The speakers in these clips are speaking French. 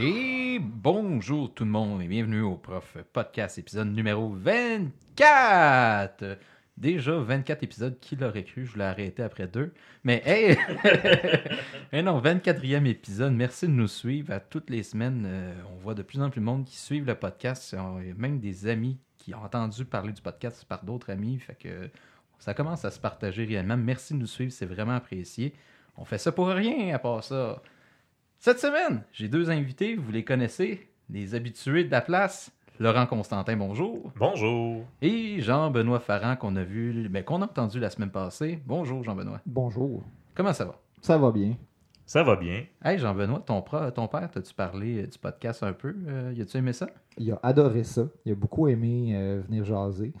Et bonjour tout le monde et bienvenue au Prof Podcast épisode numéro 24. Déjà 24 épisodes, qui l'aurait cru, je l'ai arrêté après deux. Mais hey, Mais non, 24e épisode, merci de nous suivre à toutes les semaines. euh, on voit de plus en plus de monde qui suivent le podcast. Il y a même des amis qui ont entendu parler du podcast par d'autres amis. Fait que ça commence à se partager réellement. Merci de nous suivre, c'est vraiment apprécié. On fait ça pour rien à part ça. Cette semaine, j'ai deux invités, vous les connaissez, des habitués de la place. Laurent Constantin, bonjour. Bonjour. Et Jean-Benoît Farran, qu'on a vu, ben, qu'on a entendu la semaine passée. Bonjour Jean-Benoît. Bonjour. Comment ça va? Ça va bien. Ça va bien. Hey Jean-Benoît, ton, pro- ton père, t'as-tu parlé euh, du podcast un peu? Euh, y a-tu aimé ça? Il a adoré ça. Il a beaucoup aimé euh, venir jaser.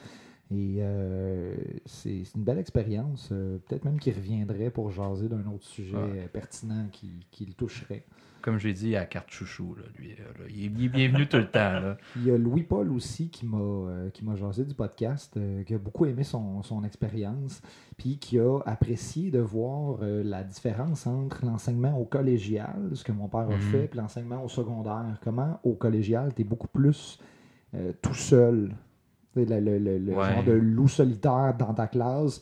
Et euh, c'est une belle expérience. Euh, Peut-être même qu'il reviendrait pour jaser d'un autre sujet Ouais. euh, pertinent qui, qui le toucherait. Comme j'ai dit à Carte Chouchou, là, lui, là, il, est, bienvenu tout le temps. Là. Il y a Louis-Paul aussi qui m'a euh, jasé du podcast, qui a beaucoup aimé son, son expérience, puis qui a apprécié de voir la différence entre l'enseignement au collégial, ce que mon père a Mhm. fait, puis l'enseignement au secondaire. Comment au collégial, tu es beaucoup plus tout seul. Le, le- le- le Ouais. genre de loup solitaire dans ta classe.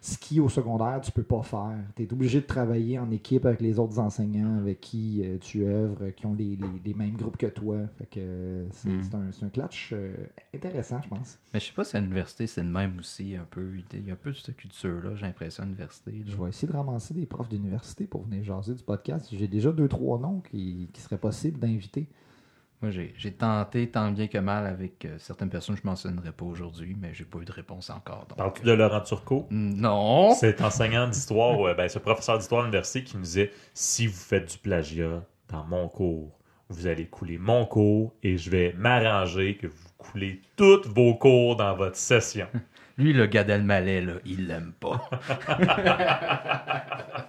Ce qui, au secondaire, tu peux pas faire. Tu es obligé de travailler en équipe avec les autres enseignants avec qui euh, tu œuvres, qui ont les, les- les mêmes groupes que toi. Fait que euh, c'est Mm. c'est un, un clutch euh, intéressant, je pense. Mais je sais pas si à l'université, c'est le même aussi, un peu. Il y a un peu de cette culture-là, j'ai l'impression, à l'université. Je vais essayer de ramasser des profs d'université pour venir jaser du podcast. J'ai déjà deux, trois noms qui, qui seraient possibles d'inviter. Moi, j'ai tenté tant bien que mal avec euh, certaines personnes, je ne mentionnerai pas aujourd'hui, mais j'ai pas eu de réponse encore. donc, Parles-tu euh, de Laurent Turcot? Non! Cet enseignant d'histoire, euh, ben, ce professeur d'histoire à l'université qui nous disait si vous faites du plagiat dans mon cours, vous allez couler mon cours et je vais m'arranger que vous coulez tous vos cours dans votre session. Lui, le Gad Elmaleh, là, il l'aime pas.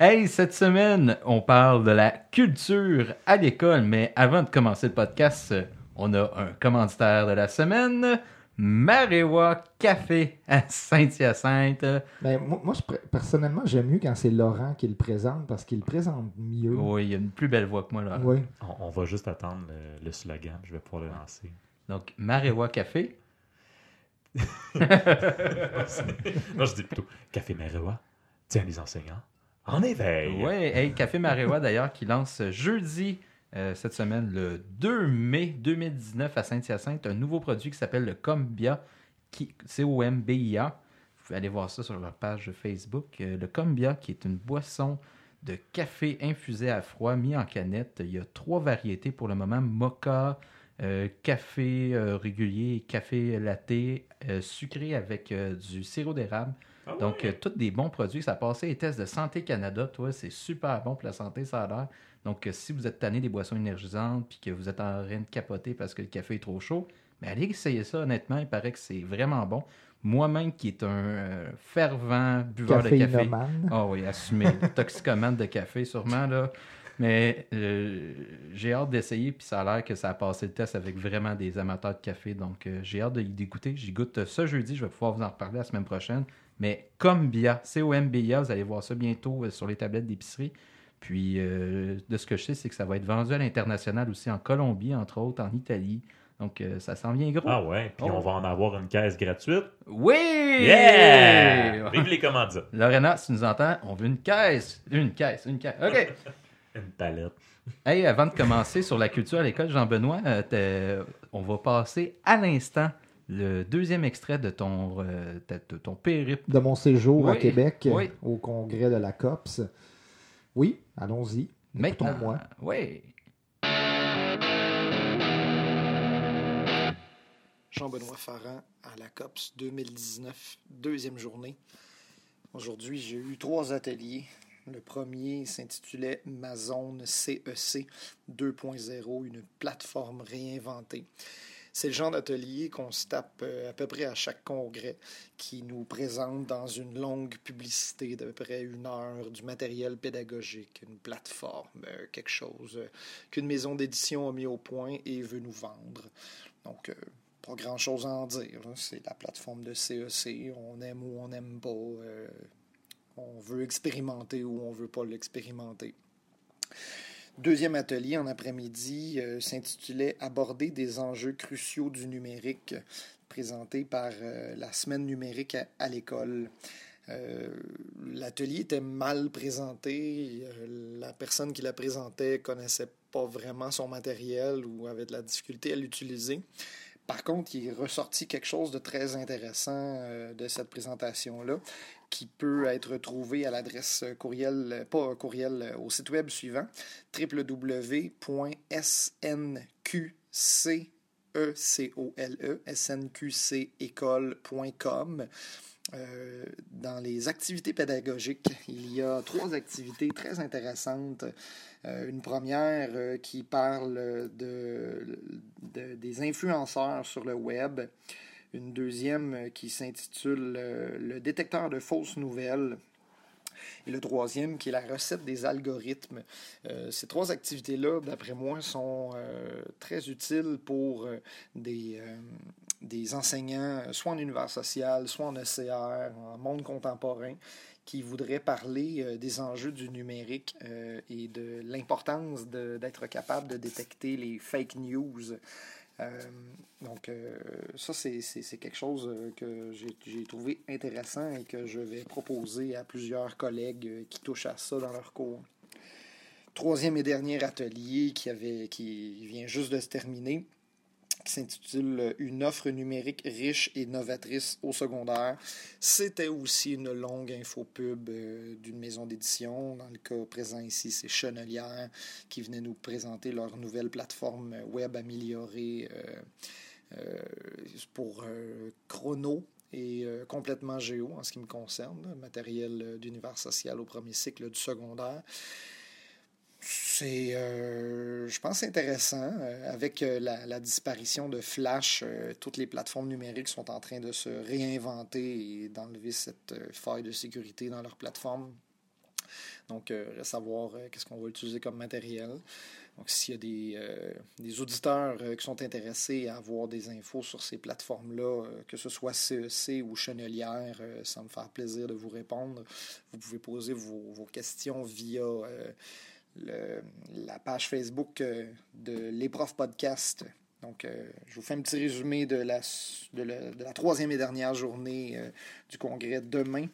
hey, cette semaine, on parle de la culture à l'école, mais avant de commencer le podcast, on a un commanditaire de la semaine, Marewa Café à Saint-Hyacinthe. Ben, moi, moi, je pr- personnellement, j'aime mieux quand c'est Laurent qui le présente parce qu'il le présente mieux. Oui, il a une plus belle voix que moi, là. Oui. On, on va juste attendre le, le slogan, je vais pouvoir le lancer. Donc, Marewa Café. non, je dis plutôt Café Marewa. Tiens, les enseignants. En éveil. Oui, hey, Café Marewa d'ailleurs qui lance jeudi euh, cette semaine, le 2 mai 2019 à Saint-Hyacinthe, un nouveau produit qui s'appelle le Combia, C-O-M-B-I-A. Vous pouvez aller voir ça sur leur page Facebook. Euh, le Combia, qui est une boisson de café infusé à froid, mis en canette. Il y a trois variétés pour le moment mocha, café euh, régulier café latte, euh, sucré avec euh, du sirop d'érable. Ah ouais. Donc, euh, tous des bons produits. Ça a passé les tests de Santé Canada. Toi, c'est super bon pour la santé, ça a l'air. Donc, euh, si vous êtes tanné des boissons énergisantes puis que vous êtes en train de capoter parce que le café est trop chaud, mais allez essayer ça, honnêtement. Il paraît que c'est vraiment bon. Moi-même, qui est un euh, fervent buveur de café. Ah oui, assumé. Toxicomane de café, sûrement, là. Mais euh, j'ai hâte d'essayer, puis ça a l'air que ça a passé le test avec vraiment des amateurs de café. Donc, euh, j'ai hâte de y dégoûter. J'y goûte ce jeudi. Je vais pouvoir vous en reparler la semaine prochaine. Mais Combia, C-O-M-B-I-A, vous allez voir ça bientôt euh, sur les tablettes d'épicerie. Puis, euh, de ce que je sais, c'est que ça va être vendu à l'international aussi, en Colombie, entre autres, en Italie. Donc, euh, ça s'en vient gros. Ah ouais, puis Oh. on va en avoir une caisse gratuite. Oui! Yeah! Vive les commandites. Lorena, si tu nous entends, on veut une caisse. Une caisse, une caisse. OK. Une palette. Hey, avant de commencer sur la culture à l'école, Jean-Benoît, euh, on va passer à l'instant le deuxième extrait de ton, euh, ta- de ton périple. De mon séjour à Oui, Québec oui. au congrès de la COPS. Oui, allons-y. Maintenant, Écoutons-moi. oui. Jean-Benoît Farran à la COPS 2019, deuxième journée. Aujourd'hui, j'ai eu trois ateliers. Le premier s'intitulait Ma zone CEC 2.0, une plateforme réinventée. C'est le genre d'atelier qu'on se tape euh, à peu près à chaque congrès, qui nous présente dans une longue publicité d'à peu près une heure du matériel pédagogique, une plateforme, euh, quelque chose euh, qu'une maison d'édition a mis au point et veut nous vendre. Donc, pas grand chose à en dire. C'est la plateforme de CEC. On aime ou on n'aime pas. On veut expérimenter ou on veut pas l'expérimenter. Deuxième atelier en après-midi euh, s'intitulait Aborder des enjeux cruciaux du numérique, présenté par euh, la semaine numérique à, l'école. Euh, L'atelier était mal présenté. La personne qui la présentait connaissait pas vraiment son matériel ou avait de la difficulté à l'utiliser. Par contre, il est ressorti quelque chose de très intéressant de cette présentation-là qui peut être trouvé à l'adresse courriel, pas courriel, euh, au site web suivant www.snqcecole, snqcécole.com. Euh, dans les activités pédagogiques, il y a trois activités très intéressantes. Euh, une première euh, qui parle de- des influenceurs sur le web. Une deuxième euh, qui s'intitule euh, Le détecteur de fausses nouvelles. Et le troisième qui est la recette des algorithmes. Euh, ces trois activités-là, d'après moi, sont très utiles pour des, des enseignants, soit en univers social, soit en ECR, en monde contemporain, qui voudraient parler des enjeux du numérique et de l'importance d'être capable de détecter les fake news. Euh, donc, euh, ça, c'est quelque chose euh, que j'ai trouvé intéressant et que je vais proposer à plusieurs collègues qui touchent à ça dans leur cours. Troisième et dernier atelier qui, avait, qui vient juste de se terminer, s'intitule Une offre numérique riche et novatrice au secondaire. C'était aussi une longue infopub euh, d'une maison d'édition. Dans le cas présent ici, c'est Chenelière qui venait nous présenter leur nouvelle plateforme web améliorée euh, euh, pour euh, chrono et euh, complètement géo en ce qui me concerne, matériel euh, d'univers social au premier cycle du secondaire. C'est, euh, je pense, intéressant. Euh, avec euh, la, disparition de Flash, toutes les plateformes numériques sont en train de se réinventer et d'enlever cette faille de sécurité dans leur plateforme. Donc, à voir qu'est-ce qu'on va utiliser comme matériel. Donc, s'il y a des, auditeurs qui sont intéressés à avoir des infos sur ces plateformes-là, que ce soit CEC ou Chenelière, ça me fait plaisir de vous répondre. Vous pouvez poser vos, questions via la page Facebook euh, de Profs Podcast. Donc, euh, je vous fais un petit résumé de la, de la, troisième et dernière journée euh, du congrès demain.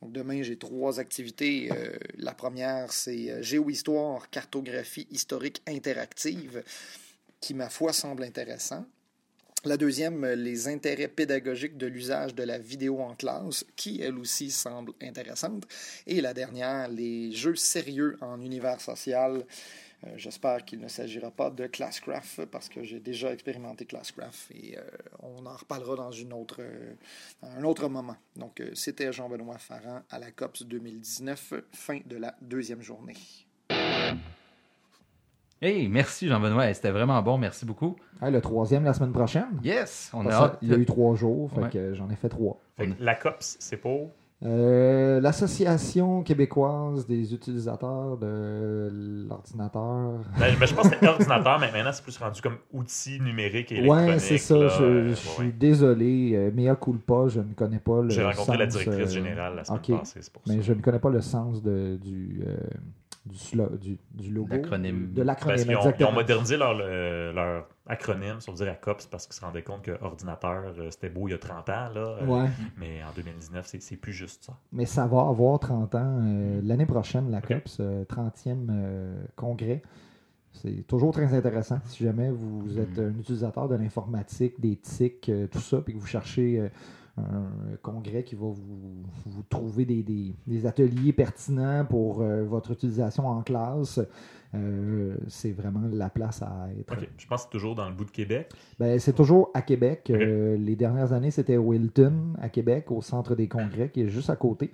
Donc, demain, j'ai trois activités. La première, c'est Géohistoire, cartographie historique interactive, qui, ma foi, semble intéressant. La deuxième, euh, les intérêts pédagogiques de l'usage de la vidéo en classe, qui, elle aussi, semble intéressante. Et la dernière, les jeux sérieux en univers social. Euh, J'espère qu'il ne s'agira pas de Classcraft parce que j'ai déjà expérimenté Classcraft et euh, on en reparlera dans une autre, un autre moment. Donc, c'était Jean-Benoît Farran à la COPS 2019, fin de la deuxième journée. Hey, merci Jean-Benoît. C'était vraiment bon. Merci beaucoup. Hey, le troisième la semaine prochaine. Yes, on a Parce que hâte. Il y a eu trois jours, fait Ouais. que j'en ai fait trois. Fait que la COPS, c'est pour? Euh, L'Association québécoise des utilisateurs de l'ordinateur. Ben, ben, je pense que c'était ordinateur, mais maintenant c'est plus rendu comme outil numérique et électronique. Ouais, c'est ça. là. Je, Euh, je ouais, suis ouais. désolé. Euh, mea culpa, je ne connais pas le J'ai rencontré la sens, directrice euh, générale la semaine ok. passée, c'est pour ça. Mais je ne connais pas le sens de, du, euh, du, slo- du, du logo. L'acronyme. De l'acronyme, Parce qu'ils ont, ils ont modernisé leur, leur acronyme, sur dire à COPS, parce qu'ils se rendaient compte que ordinateur, euh, c'était beau il y a 30 ans, là. euh, Ouais, Mais en 2019, c'est c'est plus juste ça. mais ça va avoir 30 ans euh, l'année prochaine, la. COPS, euh, 30e euh, congrès. C'est toujours très intéressant. Si jamais vous êtes un utilisateur de l'informatique, des TIC, euh, tout ça, puis que vous cherchez euh, un congrès qui va vous, vous trouver des, des- des ateliers pertinents pour euh, votre utilisation en classe, euh, c'est vraiment la place à être. OK. Je pense que c'est toujours dans le bout de Québec. Ben, c'est toujours à Québec. Euh, les dernières années, c'était au Hilton, à Québec, au centre des congrès, qui est juste à côté.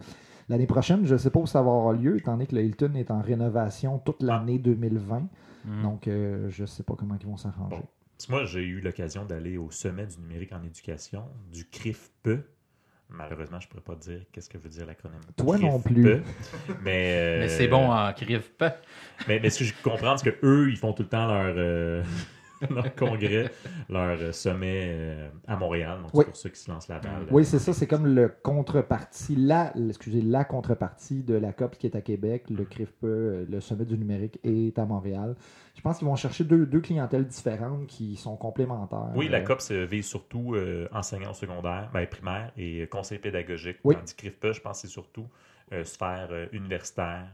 L'année prochaine, je ne sais pas où ça va avoir lieu, étant donné que le Hilton est en rénovation toute l'année 2020. Mhm. Donc, euh, je ne sais pas comment ils vont s'arranger. Bon. Parce que moi, j'ai eu l'occasion d'aller au sommet du numérique en éducation, du CRIFPE. Malheureusement, je ne pourrais pas dire qu'est-ce que veut dire l'acronyme. Toi non CRIFPE. plus. Mais, euh, Mais c'est bon en crive pas. Mais, mais ce que je comprends, c'est qu'eux, ils font tout le temps leur, euh, leur congrès, leur euh, sommet euh, à Montréal. Donc, Oui. c'est pour ceux qui se lancent la balle. Oui, c'est ça. C'est comme le contrepartie, la, excusez, la contrepartie de la COP qui est à Québec. Le CRIFPE, euh, le sommet du numérique, est à Montréal. Je pense qu'ils vont chercher deux, deux clientèles différentes qui sont complémentaires. Oui, la Euh, COP se vise surtout euh, enseignants au secondaire, ben, primaire et euh, conseil pédagogique. Oui. Tandis que CRIFPE, je pense que c'est surtout euh, sphère euh, universitaire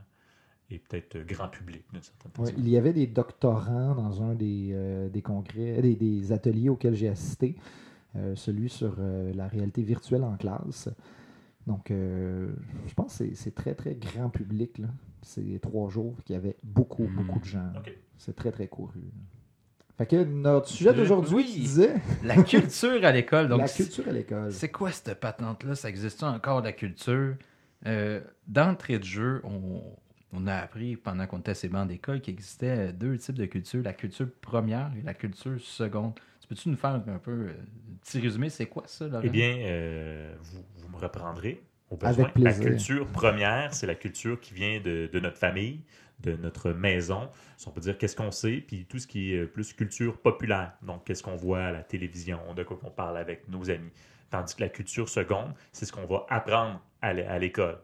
et peut-être euh, grand public d'une certaine Ouais, façon. il y avait des doctorants dans un des, euh, des congrès, des, des ateliers auxquels j'ai assisté, euh, celui sur euh, la réalité virtuelle en classe. Donc, euh, je pense que c'est- c'est très, très grand public. là. C'est trois jours qu'il y avait beaucoup, Mhm. beaucoup de gens. C'est très, très couru. Fait que notre sujet d'aujourd'hui, Oui. tu disais La culture à l'école. Donc, la culture à l'école. C'est quoi cette patente-là? Ça existe encore, la culture? Euh, D'entrée de jeu, on, on a appris pendant qu'on était à ces bancs d'école qu'il existait deux types de culture, la culture première et la culture seconde. Tu Peux-tu nous faire un peu euh, un petit résumé? C'est quoi ça, Laurent? Eh bien, euh, vous, vous me reprendrez au besoin. Avec La culture première, c'est la culture qui vient de, de notre famille, de notre maison. Si on peut dire qu'est-ce qu'on sait, puis tout ce qui est euh, plus culture populaire. Donc, qu'est-ce qu'on voit à la télévision, de quoi on parle avec nos amis. Tandis que la culture seconde, c'est ce qu'on va apprendre à l'école.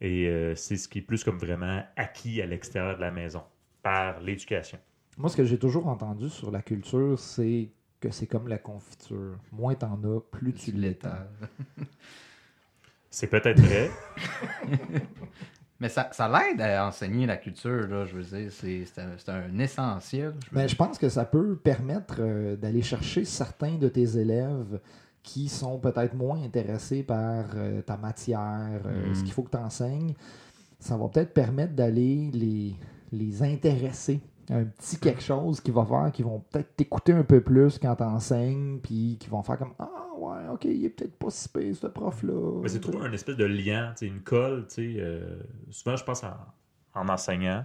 Et euh, c'est ce qui est plus comme vraiment acquis à l'extérieur de la maison par l'éducation. Moi, ce que j'ai toujours entendu sur la culture, c'est que c'est comme la confiture. Moins t'en as, plus tu l'étends. C'est peut-être vrai. Mais ça, ça l'aide à enseigner la culture, là, je veux dire. C'est c'est un, c'est un essentiel. je Mais je pense que ça peut permettre euh, d'aller chercher certains de tes élèves qui sont peut-être moins intéressés par euh, ta matière, euh, Mm. ce qu'il faut que tu enseignes. Ça va peut-être permettre d'aller les, les intéresser un petit quelque chose qui va faire qu'ils vont peut-être t'écouter un peu plus quand tu enseignes, puis qui vont faire comme Ah, ouais, ok, il est peut-être pas si pire, ce prof-là. Mais c'est toujours un espèce de lien, une colle. tu sais, euh, souvent, je pense en, en enseignant,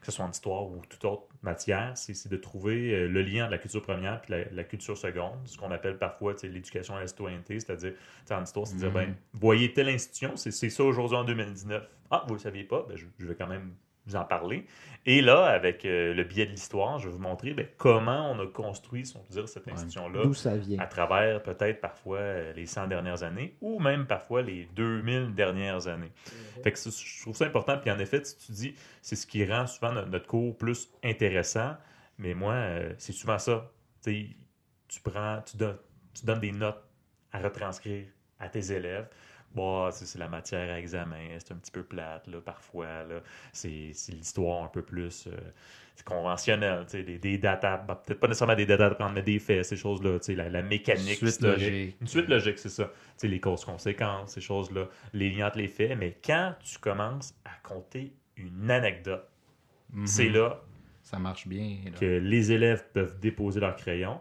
que ce soit en histoire ou toute autre matière, c'est de trouver euh, le lien de la culture première puis la, la culture seconde, ce qu'on appelle parfois l'éducation à la citoyenneté, c'est-à-dire, en histoire, c'est de dire, Mhm. ben, voyez telle institution, c'est c'est ça aujourd'hui en 2019. Ah, vous ne le saviez pas, ben, je, je vais quand même vous en parler. Et là, avec euh, le biais de l'histoire, je vais vous montrer ben, comment on a construit, si on peut dire, cette institution-là D'où ça vient. à travers peut-être parfois euh, les 100 dernières années ou même parfois les 2000 dernières années. Fait que je trouve ça important. Puis en effet, si tu dis, c'est ce qui rend souvent notre, notre cours plus intéressant. Mais moi, euh, c'est souvent ça. Tu prends, tu donnes, tu donnes des notes à retranscrire à tes élèves. Bon, c'est la matière à examen, c'est un petit peu plate, là, parfois. Là. C'est l'histoire un peu plus euh, c'est conventionnel, tu sais, des, des bah, peut-être pas nécessairement des dates à prendre, mais des faits, ces choses-là, tu sais, la, la mécanique Suite logique. Une suite logique, c'est ça. Tu sais, les causes-conséquences, ces choses-là, les liens entre les faits. Mais quand tu commences à compter une anecdote, Mhm. c'est là Ça marche bien. là. que les élèves peuvent déposer leur crayon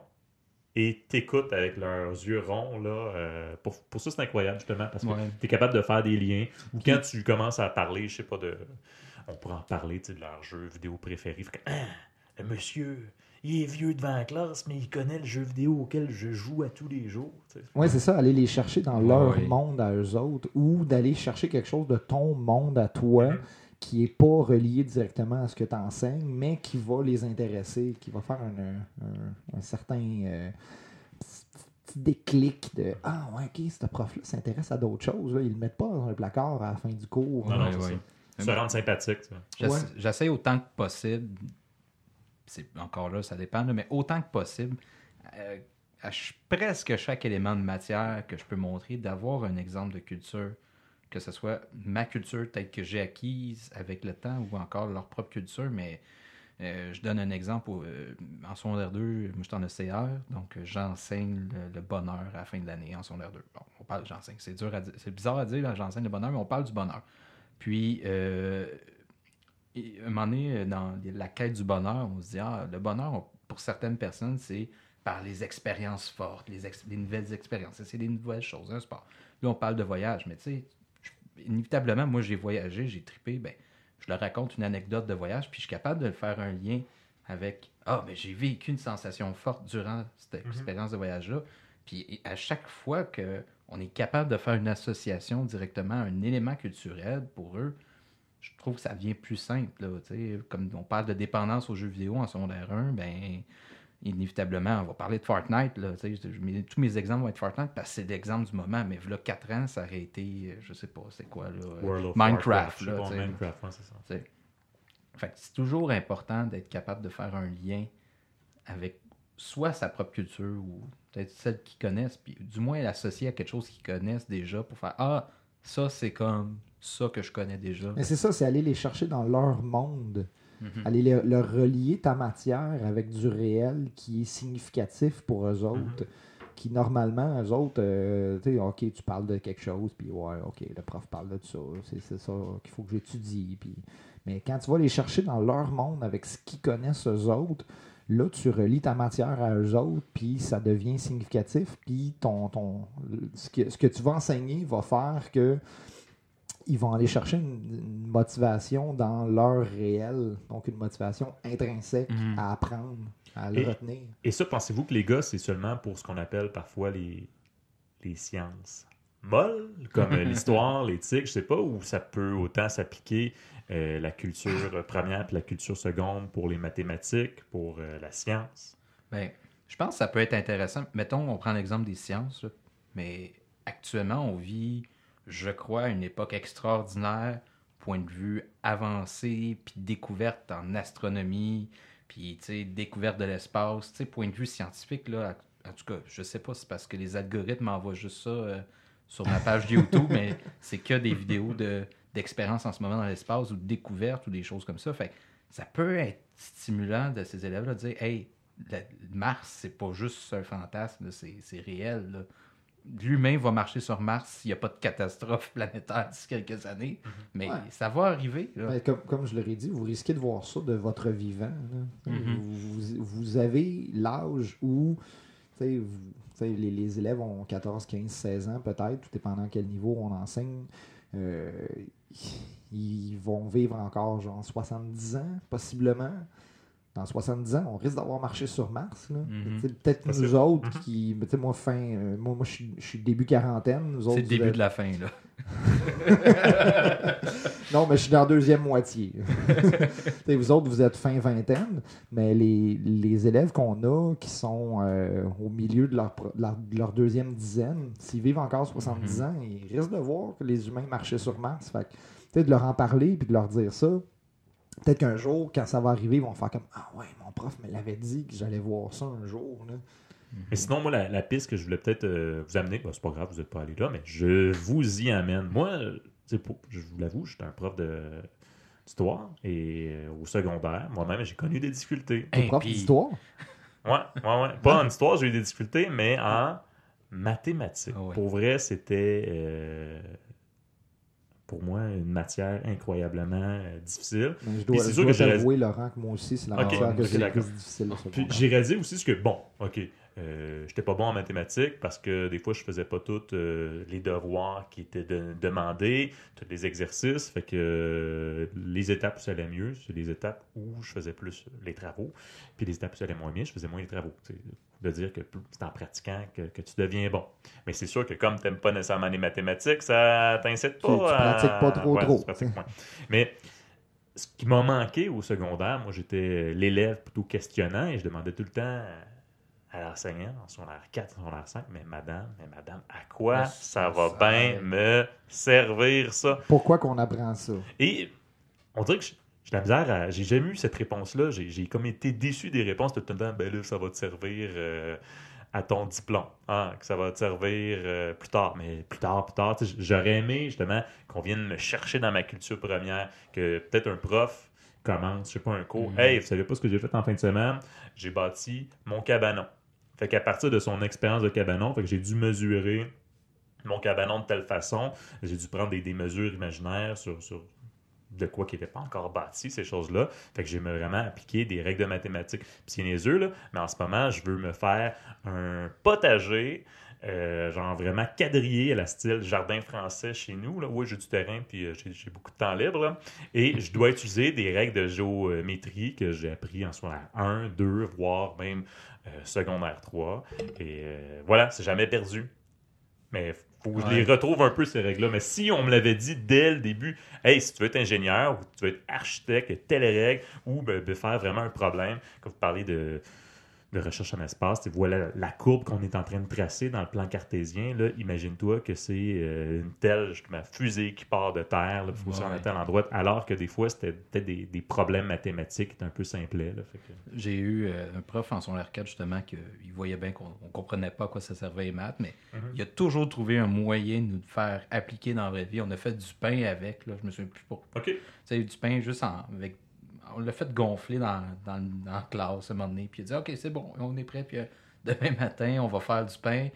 et t'écoutent avec leurs yeux ronds. Là, euh, pour, pour ça, c'est incroyable, justement, parce que Ouais. tu es capable de faire des liens. Ou quand tu commences à parler, je sais pas, de. On pourrait en parler, de leur jeu vidéo préféré. Fait que, Ah, le monsieur, il est vieux devant la classe, mais il connaît le jeu vidéo auquel je joue à tous les jours. Oui, c'est ça, aller les chercher dans leur ouais. monde à eux autres ou d'aller chercher quelque chose de ton monde à toi Mhm. Qui n'est pas relié directement à ce que tu enseignes, mais qui va les intéresser, qui va faire un, un- un certain euh, petit déclic de Ah, ouais, ok, ce prof-là s'intéresse à d'autres choses. Là. Ils ne le mettent pas dans le placard à la fin du cours. Non, non, ouais. ça. Se rendre sympathique. Ouais. J'essaie autant que possible. C'est encore là, ça dépend, là, mais autant que possible, euh, à presque chaque élément de matière que je peux montrer, d'avoir un exemple de culture, que ce soit ma culture telle que j'ai acquise avec le temps ou encore leur propre culture, mais euh, je donne un exemple. euh, en secondaire 2, moi je suis en ECR, donc euh, j'enseigne le, bonheur à la fin de l'année en secondaire 2. Bon, on parle, j'enseigne, c'est dur c'est bizarre à dire, là, j'enseigne le bonheur, mais on parle du bonheur. Puis, euh, à un moment donné, euh, dans la quête du bonheur, on se dit, ah, le bonheur, on- pour certaines personnes, c'est par les expériences fortes, les, nouvelles expériences, c'est des nouvelles choses, un sport. Là, on parle de voyage, mais tu sais, inévitablement, moi, j'ai voyagé, j'ai trippé, ben, je leur raconte une anecdote de voyage, puis je suis capable de faire un lien avec, ah, mais j'ai vécu une sensation forte durant cette Mhm. expérience de voyage-là. Puis à chaque fois qu'on est capable de faire une association directement à un élément culturel pour eux, je trouve que ça devient plus simple. Là, tu sais. comme on parle de dépendance aux jeux vidéo en secondaire 1, ben, inévitablement, on va parler de Fortnite. Là, tous mes exemples vont être Fortnite parce que c'est l'exemple du moment. Mais là, 4 ans, ça aurait été, euh, je sais pas, c'est quoi, là, euh, World of Minecraft. Warcraft, là. Minecraft, ouais, c'est ça. Fait que c'est toujours important d'être capable de faire un lien avec soit sa propre culture ou peut-être celle qu'ils connaissent, puis du moins l'associer à quelque chose qu'ils connaissent déjà pour faire Ah, ça c'est comme ça que je connais déjà. Mais c'est ça, c'est aller les chercher dans leur monde. Mhm. Aller le- leur relier ta matière avec du réel qui est significatif pour eux autres. Qui normalement, eux autres, euh, tu sais, ok, tu parles de quelque chose, puis ouais, ok, le prof parle de ça, c'est c'est ça qu'il faut que j'étudie. Puis... Mais quand tu vas les chercher dans leur monde avec ce qu'ils connaissent eux autres, là, tu relis ta matière à eux autres, puis ça devient significatif, puis ton, ton, ce, que, ce que tu vas enseigner va faire que ils vont aller chercher une, une motivation dans leur réel, donc une motivation intrinsèque Mhm. à apprendre, à le Et- retenir. Et ça, pensez-vous que les gars, c'est seulement pour ce qu'on appelle parfois les, les sciences molles, comme l'histoire, l'éthique, je sais pas, ou ça peut autant s'appliquer euh, la culture première puis la culture seconde pour les mathématiques, pour euh, la science? Ben, je pense que ça peut être intéressant. Mettons, on prend l'exemple des sciences, là, mais actuellement, on vit, je crois, une époque extraordinaire, point de vue avancé, puis découverte en astronomie, puis découverte de l'espace, point de vue scientifique, là, en tout cas, je sais pas, c'est parce que les algorithmes m'envoient juste ça euh, sur ma page YouTube, mais c'est que des vidéos de, d'expérience en ce moment dans l'espace ou de découverte ou des choses comme ça. Fait ça peut être stimulant de ces élèves-là de dire Hey, la- Mars, c'est pas juste un fantasme, c'est, c'est réel. L'humain va marcher sur Mars s'il n'y a pas de catastrophe planétaire d'ici quelques années. Mais Ouais. ça va arriver. Ben, comme, comme je l'aurais dit, vous risquez de voir ça de votre vivant. Mhm. vous, avez l'âge où vous- les élèves ont 14, 15, 16 ans peut-être, tout dépendant quel niveau on enseigne. Euh, ils vont vivre encore genre 70 ans, possiblement. Dans 70 ans, on risque d'avoir marché sur Mars. Mhm. Peut-être nous autres Mhm. qui. mais moi, fin. euh, moi, moi je suis- début quarantaine. Nous autres, c'est le début êtes- de la fin. Là. Non, mais je suis dans la deuxième moitié. Vous autres, vous êtes fin vingtaine, mais les, les élèves qu'on a qui sont euh, au milieu de leur, leur, de leur deuxième dizaine, s'ils vivent encore 70 ans, ils risquent de voir que les humains marchaient sur Mars. Fait que, de leur en parler puis de leur dire ça. Peut-être qu'un jour, quand ça va arriver, ils vont faire comme Ah ouais, mon prof me l'avait dit que j'allais voir ça un jour. là. Mais sinon, moi, la, la piste que je voulais peut-être euh, vous amener, bah, c'est pas grave, vous n'êtes pas allé là, mais je vous y amène. Moi, pour- je vous l'avoue, j'étais un prof de d'histoire et euh, au secondaire, moi-même, j'ai connu des difficultés. Hey, prof puis- d'histoire? Ouais, ouais, ouais. Pas en histoire, j'ai eu des difficultés, mais en mathématiques. Ah ouais. Pour vrai, c'était euh, pour moi une matière incroyablement euh, difficile. Mais je dois, c'est sûr dois que j'ai Laurent, que moi aussi, c'est la Ok, matière que j'ai d'accord. plus difficile. Puis j'ai réalisé aussi ce que, bon, OK, euh, j'étais pas bon en mathématiques parce que des fois, je faisais pas tous euh, les devoirs qui étaient de- demandés, tous les exercices. Fait que euh, les étapes où ça allait mieux, c'est les étapes où je faisais plus les travaux. Puis les étapes où ça allait moins bien, je faisais moins les travaux. Tu sais, de dire que c'est en pratiquant que, que tu deviens bon. Mais c'est sûr que comme tu n'aimes pas nécessairement les mathématiques, ça t'incite pas Tu- tu à- pratiques pas trop, Ouais, trop, tu moins. Mais ce qui m'a manqué au secondaire, moi j'étais l'élève plutôt questionnant et je demandais tout le temps à l'enseignant en secondaire 4, en secondaire 5, mais madame, mais madame, à quoi Ah, ça ça va bien me servir ça? Pourquoi qu'on apprend ça? Et on dirait que j'ai la misère à. J'ai jamais eu cette réponse-là. J'ai j'ai comme été déçu des réponses tout le temps. Ben là, ça va te servir euh, à ton diplôme. Ah, que ça va te servir euh, plus tard. Mais plus tard, plus tard. J'aurais aimé justement qu'on vienne me chercher dans ma culture première. Que peut-être un prof commence, je sais pas, un cours. Mhm. Hey, vous savez pas ce que j'ai fait en fin de semaine? J'ai bâti mon cabanon. Fait qu'à partir de son expérience de cabanon, fait que j'ai dû mesurer mon cabanon de telle façon. J'ai dû prendre des, mesures imaginaires sur, sur de quoi qui n'était pas encore bâti, ces choses-là. Fait que j'ai vraiment appliqué des règles de mathématiques. Puis c'est là, mais en ce moment, je veux me faire un potager, euh, genre vraiment quadrillé à la style jardin français chez nous. Là. Oui, j'ai du terrain, puis euh, j'ai beaucoup de temps libre. là. Et je dois utiliser des règles de géométrie que j'ai appris en secondaire 1, 2, voire même euh, secondaire 3. Et voilà, c'est jamais perdu. Mais faut que je Ouais. les retrouve un peu, ces règles-là. Mais si on me l'avait dit dès le début, hey, si tu veux être ingénieur ou tu veux être architecte, telle règle, ou ben, ben, faire vraiment un problème, quand vous parlez de, de recherche en espace. Tu voilà la courbe qu'on est en train de tracer dans le plan cartésien. Là, imagine-toi que c'est euh, une telle justement, fusée qui part de Terre, il faut se rendre à Ouais. tel endroit, alors que des fois, c'était peut-être des, des problèmes mathématiques un peu simplets. que- J'ai eu euh, un prof en son R4 justement qu'il voyait bien qu'on ne comprenait pas à quoi ça servait les maths, mais Mhm. il a toujours trouvé un moyen de nous faire appliquer dans la vraie vie. On a fait du pain avec, là, je me souviens plus pour. OK. Tu sais, du pain juste en, avec. On l'a fait gonfler dans, dans, dans la classe à un moment donné. Puis il a dit Ok, c'est bon, on est prêt. Puis euh, demain matin, on va faire du pain.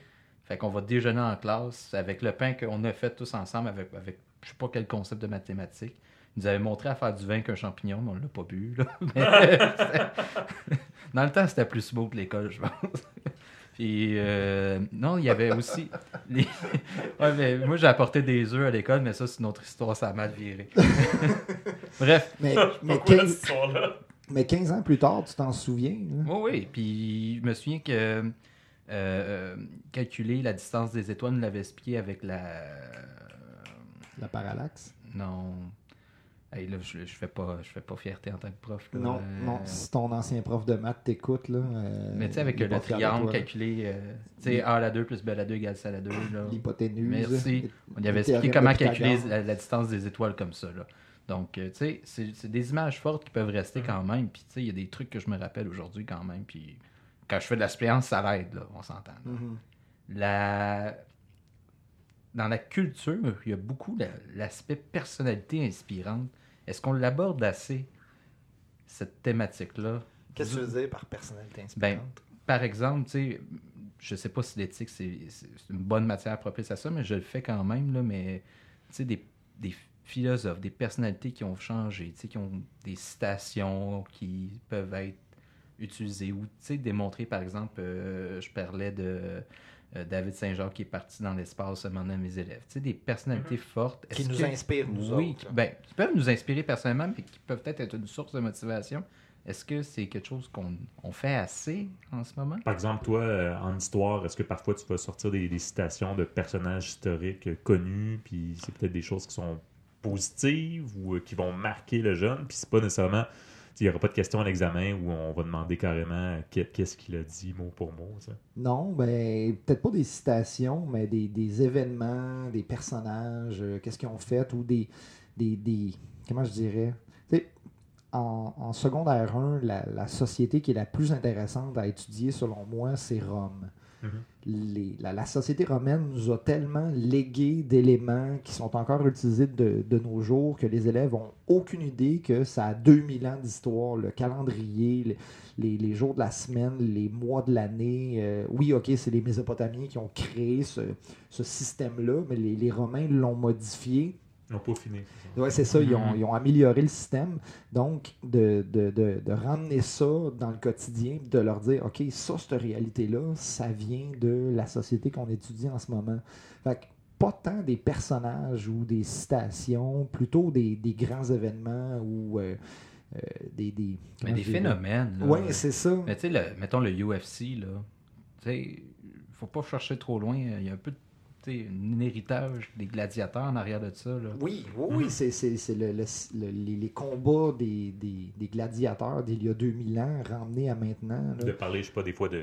Fait qu'on va déjeuner en classe avec le pain qu'on a fait tous ensemble avec, avec je sais pas quel concept de mathématiques. Il nous avait montré à faire du vin qu'un champignon, mais on l'a pas bu. là. Mais- dans le temps, c'était plus smooth que l'école, je pense. Puis, euh, non, il y avait aussi. les- Ouais, mais moi, j'ai apporté des œufs à l'école, mais ça, c'est une autre histoire, ça a mal viré. Bref, Mais, mais, Pourquoi cette 15, histoire-là? mais 15 ans plus tard, tu t'en souviens. là? oui, oui. Puis, je me souviens que euh, euh, calculer la distance des étoiles, on l'avait expliqué avec la. La parallaxe? Non. Hey, là, je, je fais pas, je fais pas fierté en tant que prof. là. Non, Euh, non, si ton ancien prof de maths t'écoute, là. euh, Mais tu sais, avec le triangle calculé, euh, tu sais, A à la 2 plus B à la 2 égale C à la 2. Là. L'hypoténuse. Merci. On y avait expliqué comment calculer la, la distance des étoiles comme ça. Là. Donc, tu sais, c'est des images fortes qui peuvent rester quand même. Puis, tu sais, il y a des trucs que je me rappelle aujourd'hui quand même. Puis, quand je fais de la suppléance, ça l'aide, là, on s'entend. Mhm. La... Dans la culture, il y a beaucoup la- l'aspect personnalité inspirante. Est-ce qu'on l'aborde assez, cette thématique-là? Qu'est-ce que tu veux dire par personnalité Ben, inspirante? par exemple, tu sais, je sais pas si l'éthique c'est c'est une bonne matière propice à ça, mais je le fais quand même, là, mais tu sais, des, des philosophes, des personnalités qui ont changé, tu sais, qui ont des citations qui peuvent être utilisées ou, tu sais, démontrer, par exemple, euh, je parlais de euh, David Saint-Jacques qui est parti dans l'espace demander à mes élèves. Tu sais, des personnalités fortes. Qui nous que- inspirent, nous oui, autres, ben, qui peuvent nous inspirer personnellement, mais qui peuvent peut-être être une source de motivation. Est-ce que c'est quelque chose qu'on on fait assez en ce moment? Par exemple, toi, euh, en histoire, est-ce que parfois tu vas sortir des, des citations de personnages historiques euh, connus, puis c'est peut-être des choses qui sont positives ou euh, qui vont marquer le jeune, puis c'est pas nécessairement. Il n'y aura pas de question à l'examen où on va demander carrément qu'est- qu'est-ce qu'il a dit mot pour mot. ça. Non, ben, peut-être pas des citations, mais des, des événements, des personnages, euh, qu'est-ce qu'ils ont fait, ou des, des, des- comment je dirais, en, en secondaire 1, la, la société qui est la plus intéressante à étudier, selon moi, c'est Rome. Mhm. La, société romaine nous a tellement légué d'éléments qui sont encore utilisés de, nos jours que les élèves ont aucune idée que ça a 2000 ans d'histoire, le calendrier, le- les, jours de la semaine, les mois de l'année. euh, oui, ok, c'est les Mésopotamiens qui ont créé ce, système-là, mais les Romains l'ont modifié. Ils n'ont pas fini. Ouais, c'est ça, ils ont, Mhm. ils ont amélioré le système. Donc, de, de, de, de ramener ça dans le quotidien, de leur dire, OK, ça, cette réalité-là, ça vient de la société qu'on étudie en ce moment. Fait que, pas tant des personnages ou des citations, plutôt des, des grands événements ou euh, euh, des, des... Mais des phénomènes. Oui, c'est ça. Mais tu sais, le- mettons le UFC, là. Tu sais, faut pas chercher trop loin. Il y a un peu de. Un héritage des gladiateurs en arrière de ça. Là. Oui, oui, oui, c'est, c'est, c'est le- le- le- les, les combats des, des, des gladiateurs d'il y a 2000 ans ramenés à maintenant. là. De parler, je sais pas, des fois de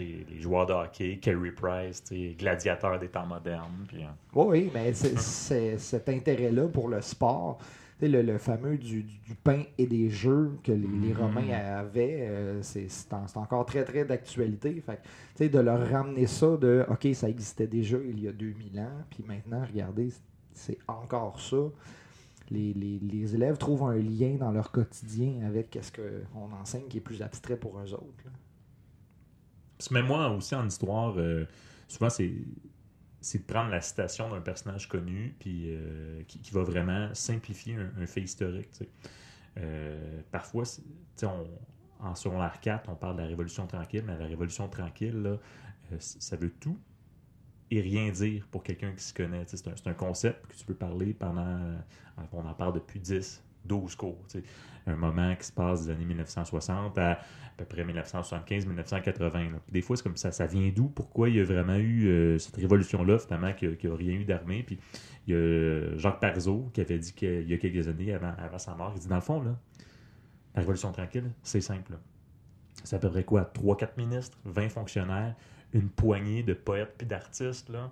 les joueurs de hockey, Carey Price, tu sais, gladiateur des temps modernes. Puis, euh, Oui, oui, mais c'est, c'est- cet intérêt-là pour le sport, le, le fameux du, du- pain et des jeux que les, les Mhm. Romains avaient, euh, c'est, c'est en- c'est encore très, très d'actualité. Fait de leur ramener ça de OK, ça existait déjà il y a 2000 ans, puis maintenant, regardez, c'est encore ça. Les, les- les élèves trouvent un lien dans leur quotidien avec ce qu'on enseigne qui est plus abstrait pour eux autres. là. Même moi aussi en histoire, euh, souvent c'est c'est de prendre la citation d'un personnage connu puis euh, qui, qui va vraiment simplifier un, fait historique. Euh, parfois, on- en secondaire 4, on parle de la Révolution tranquille, mais la Révolution tranquille, là, euh, ça veut tout et rien dire pour quelqu'un qui se connaît. C'est un, un concept que tu peux parler pendant. On en parle depuis 10, 12 cours. tu sais. Un moment qui se passe des années 1960 à à peu près 1975-1980. là. Puis Des fois, c'est comme ça, ça vient d'où? Pourquoi il y a vraiment eu euh, cette révolution-là, finalement, qui n'a rien eu d'armée? Puis il y a Jacques Parizeau qui avait dit qu'il y a quelques années avant, sa mort, il dit, dans le fond, là, la révolution tranquille, c'est simple. c'est à peu près quoi? 3-4 ministres, 20 fonctionnaires, une poignée de poètes puis d'artistes, là,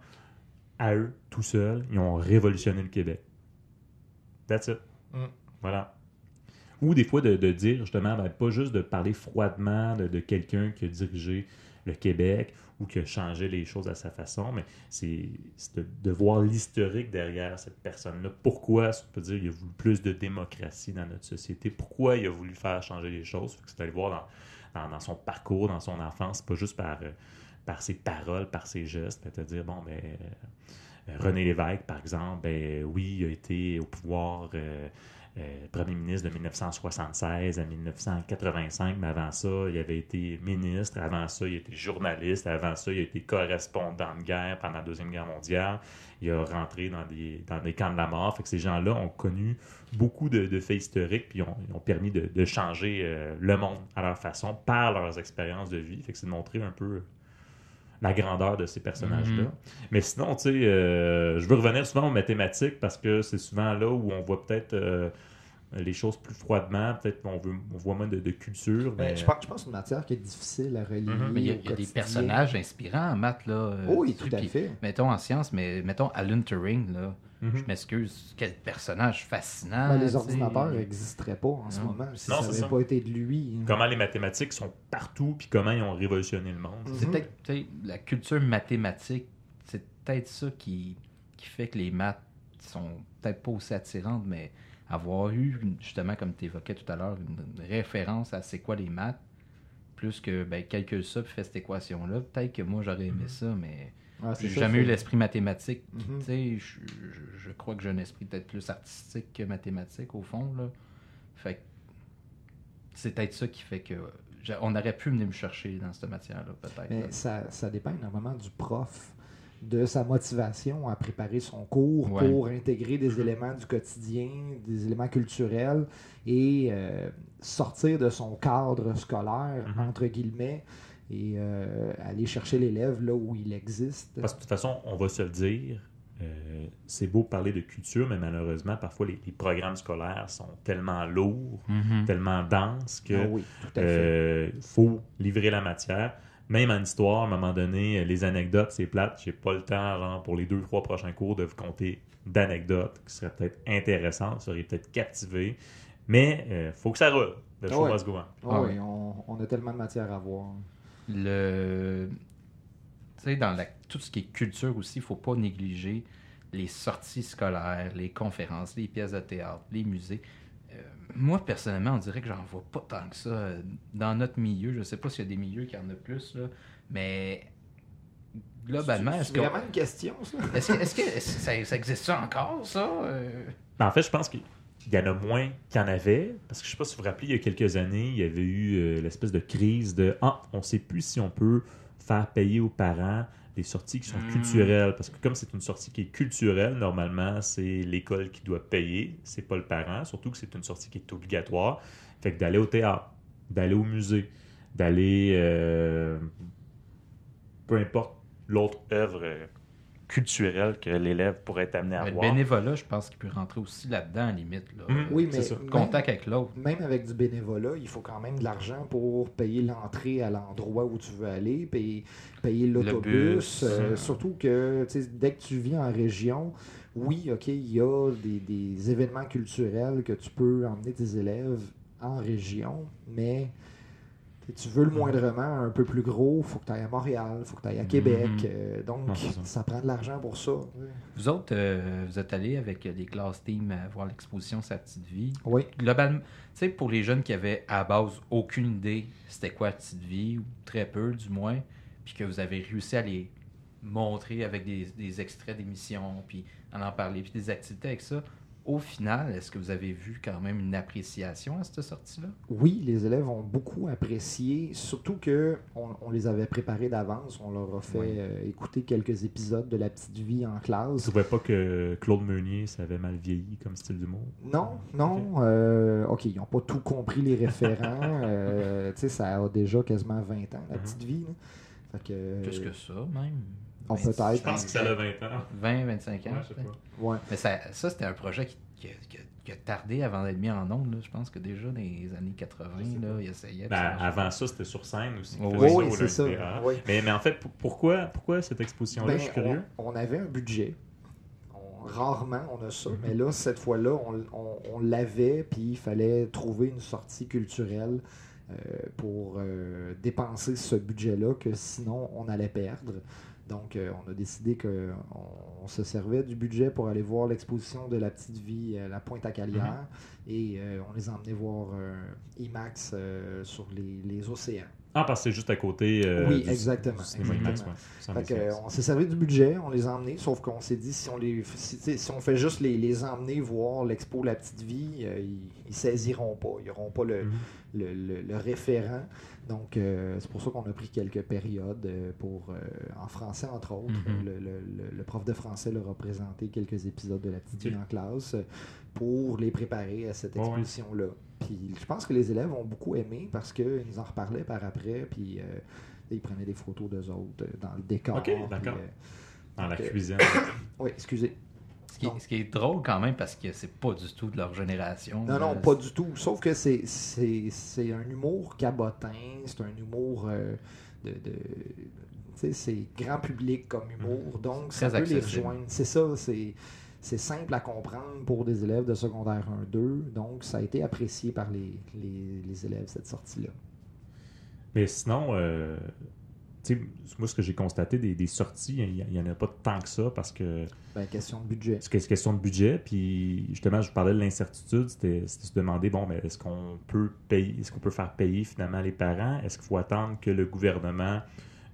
à eux, tout seuls, ils ont révolutionné le Québec. That's it. Mm. Voilà. Ou des fois de, dire, justement, ben, pas juste de parler froidement de, quelqu'un qui a dirigé le Québec ou qui a changé les choses à sa façon, mais c'est de, voir l'historique derrière cette personne-là. Pourquoi, on peut dire, il a voulu plus de démocratie dans notre société? Pourquoi il a voulu faire changer les choses? C'est d'aller voir dans, dans, son parcours, dans son enfance, pas juste par, euh, par ses paroles, par ses gestes, te dire, bon, ben, euh, René Lévesque, par exemple, ben, oui, il a été au pouvoir euh, euh, premier ministre de 1976 à 1985, mais avant ça, il avait été ministre, avant ça, il était journaliste, avant ça, il a été correspondant de guerre pendant la Deuxième Guerre mondiale. Il a rentré dans des, dans des camps de la mort. Fait que ces gens-là ont connu beaucoup de, faits historiques, puis ont, ont permis de, de changer euh, le monde à leur façon par leurs expériences de vie. Fait que c'est de montrer un peu la grandeur de ces personnages-là. Mhm. Mais sinon, tu sais, euh, je veux revenir souvent aux mathématiques parce que c'est souvent là où on voit peut-être euh, les choses plus froidement, peut-être qu'on veut, on voit moins de, de culture. Ben, Mais... je, pense, je pense que c'est une matière qui est difficile à relier. Mhm. Mais il y a, y des personnages inspirants en maths, là. euh, Oui, des tout trucs à qui- fait. Mettons en sciences, mais mettons Alan Turing, là. Mhm. Je m'excuse, quel personnage fascinant. Ben, les ordinateurs n'existeraient pas en ce Non. moment si Non, ça n'avait pas été de lui. Comment les mathématiques sont partout, puis comment ils ont révolutionné le monde. C'est peut-être la culture mathématique, c'est peut-être ça qui, qui fait que les maths sont peut-être pas aussi attirantes, mais avoir eu, justement, comme tu évoquais tout à l'heure, une, référence à c'est quoi les maths, plus que ben, calcule ça puis fais cette équation-là, peut-être que moi j'aurais aimé ça, mais Ah, j'ai jamais eu l'esprit mathématique. Mhm. Je, je- je crois que j'ai un esprit peut-être plus artistique que mathématique au fond. Là. Fait c'est peut-être ça qui fait que on aurait pu venir me chercher dans cette matière-là, peut-être. Ça, ça dépend énormément du prof, de sa motivation à préparer son cours Ouais. pour intégrer des éléments du quotidien, des éléments culturels et euh, sortir de son cadre scolaire, Mhm. entre guillemets, et euh, aller chercher l'élève là où il existe. Parce que de toute façon, on va se le dire, euh, c'est beau parler de culture, mais malheureusement, parfois les, les programmes scolaires sont tellement lourds, Mhm. tellement denses que Ah oui. Euh, faut livrer la matière. Même en histoire, à un moment donné, les anecdotes, c'est plate. J'ai pas le temps, genre, pour les deux, trois prochains cours, de vous compter d'anecdotes qui seraient peut-être intéressantes, qui seraient peut-être captivées. Mais euh, faut que ça roule. Le show Ouais. must go on. Ah ah oui, on, on a tellement de matière à voir. Le... Tu sais, dans la... tout ce qui est culture aussi, il faut pas négliger les sorties scolaires, les conférences, les pièces de théâtre, les musées. Euh, moi, personnellement, on dirait que j'en vois pas tant que ça euh, dans notre milieu. Je sais pas s'il y a des milieux qui en ont plus, là, mais globalement, est-ce C'est que, vraiment une question, ça? est-ce que, est-ce que- est-ce que ça, ça existe ça encore, ça? Euh, Ben, en fait, je pense qu'il y en a moins qu'il y en avait. Parce que je sais pas si vous vous rappelez, il y a quelques années, il y avait eu euh, l'espèce de crise de Ah, on sait plus si on peut faire payer aux parents des sorties qui sont Mm. culturelles. Parce que comme c'est une sortie qui est culturelle, normalement, c'est l'école qui doit payer, c'est pas le parent. Surtout que c'est une sortie qui est obligatoire. Fait que d'aller au théâtre, d'aller au musée, d'aller. euh, peu importe l'autre œuvre euh, culturelle que l'élève pourrait être amené à le voir. bénévolat, je pense qu'il peut rentrer aussi là-dedans, à la limite. Là. Mhm. Oui, mais même- Contact avec l'autre. même avec du bénévolat, il faut quand même de l'argent pour payer l'entrée à l'endroit où tu veux aller, payer, payer l'autobus. bus. euh, Mhm. surtout que tu sais, dès que tu vis en région, oui, OK, il y a des, des événements culturels que tu peux emmener tes élèves en région, mais tu veux le Mhm. moindrement un peu plus gros, il faut que tu ailles à Montréal, il faut que tu ailles à Québec. Mhm. euh, donc, Non, ça. ça prend de l'argent pour ça. Vous autres, euh, vous êtes allés avec les classes team à voir l'exposition Sa petite vie. Oui. Globalement, tu sais, pour les jeunes qui avaient à base aucune idée c'était quoi la petite vie, ou très peu du moins, puis que vous avez réussi à les montrer avec des, des extraits d'émissions, puis en en parler, puis des activités avec ça, au final, est-ce que vous avez vu quand même une appréciation à cette sortie-là? Oui, les élèves ont beaucoup apprécié, surtout que on, on les avait préparés d'avance. On leur a fait Oui. euh, écouter quelques épisodes de La Petite Vie en Vous classe. trouvez pas que Claude Meunier, ça avait mal vieilli comme style d'humour? Non, non. euh, OK, ils n'ont pas tout compris les référents. euh, tu sais, ça a déjà quasiment 20 ans, La Mhm. Petite Vie. là. Fait que, Plus que ça, même. Oh, peut-être. Je pense que ça a 20 ans. 20, 25 ans. Ouais, je sais pas. Ouais. Mais ça, ça c'était un projet qui, qui, a, qui a- qui a tardé avant d'être mis en ondes. là. Je pense que déjà dans les années 80, là, il essayait. de Ben, avant ça, c'était sur scène aussi. Oui, qu'ils oui, c'est ça. Oui. Mais, mais en fait, pour- pourquoi, pourquoi cette exposition-là? Ben, je suis curieux. On, on avait un budget. On- rarement on a ça. Mhm. Mais là, cette fois-là, on, on- on l'avait, puis il fallait trouver une sortie culturelle euh, pour euh, dépenser ce budget-là, que sinon on allait perdre. Donc, euh, on a décidé qu'on on se servait du budget pour aller voir l'exposition de la petite vie à la Pointe à Calière et euh, on les emmenait voir euh, IMAX euh, sur les, les océans. Ah, parce que c'est juste à côté. euh, Oui, du- exactement, du exactement. IMAX, ouais. Fait que, euh, on s'est servi du budget, on les a emmenés, sauf qu'on s'est dit si on les si, on fait juste les, les emmener voir l'expo La Petite Vie, euh, ils, ils saisiront pas, ils n'auront pas le, Mhm. le, le- le référent. Donc euh, c'est pour ça qu'on a pris quelques périodes euh, pour euh, en français entre autres. Mhm. le, le- le- le prof de français leur a présenté quelques épisodes de La Petite en classe pour les préparer à cette exposition-là. Puis je pense que les élèves ont beaucoup aimé parce qu'ils nous en reparlaient par après, puis euh, ils prenaient des photos d'eux autres dans le décor. Ok, d'accord. Dans la cuisine. oui, excusez. Ce qui, est- ce qui est drôle quand même parce que c'est pas du tout de leur génération. Non, non, pas du tout. Sauf que c'est, c'est, c'est un humour cabotin, c'est un humour euh, de. de- tu sais, c'est grand public comme humour, donc ça peut les rejoindre. C'est ça, c'est, c'est simple à comprendre pour des élèves de secondaire 1-2, donc ça a été apprécié par les, les, les élèves, cette sortie-là. Mais sinon, euh, moi, ce que j'ai constaté des, des sorties, il n'y en a pas tant que ça parce que Ben, question de budget. c'est question de budget. Puis justement, je vous parlais de l'incertitude. C'était se demander bon, mais est-ce qu'on peut payer, est-ce qu'on peut faire payer finalement les parents? Est-ce qu'il faut attendre que le gouvernement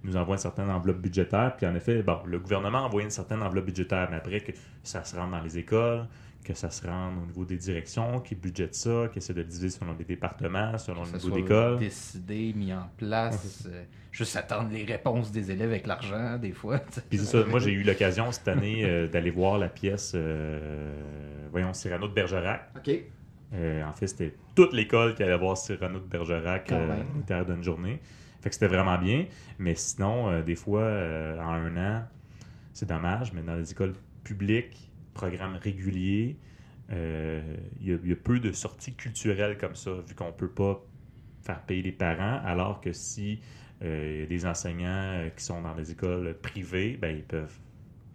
nous envoie une certaine enveloppe budgétaire Puis en effet, bon, le gouvernement a envoyé une certaine enveloppe budgétaire, mais après que ça se rende dans les écoles, que ça se rende au niveau des directions, qui budgètent ça, qui essaient de le diviser selon les départements, selon Que le niveau d'école. décidé, mis en place. euh, juste attendre les réponses des élèves avec l'argent, des fois. Puis c'est ça, moi j'ai eu l'occasion cette année euh, d'aller voir la pièce, euh, voyons, Cyrano de Bergerac. OK. Euh, en fait, c'était toute l'école qui allait voir Cyrano de Bergerac euh, à l'intérieur d'une journée. Fait que c'était vraiment bien. Mais sinon, euh, des fois, euh, en un an, c'est dommage, mais dans les écoles publiques, programmes réguliers, euh, il y, a- il y a peu de sorties culturelles comme ça, vu qu'on peut pas faire payer les parents, alors que si euh, des enseignants euh, qui sont dans des écoles privées, ben, ils peuvent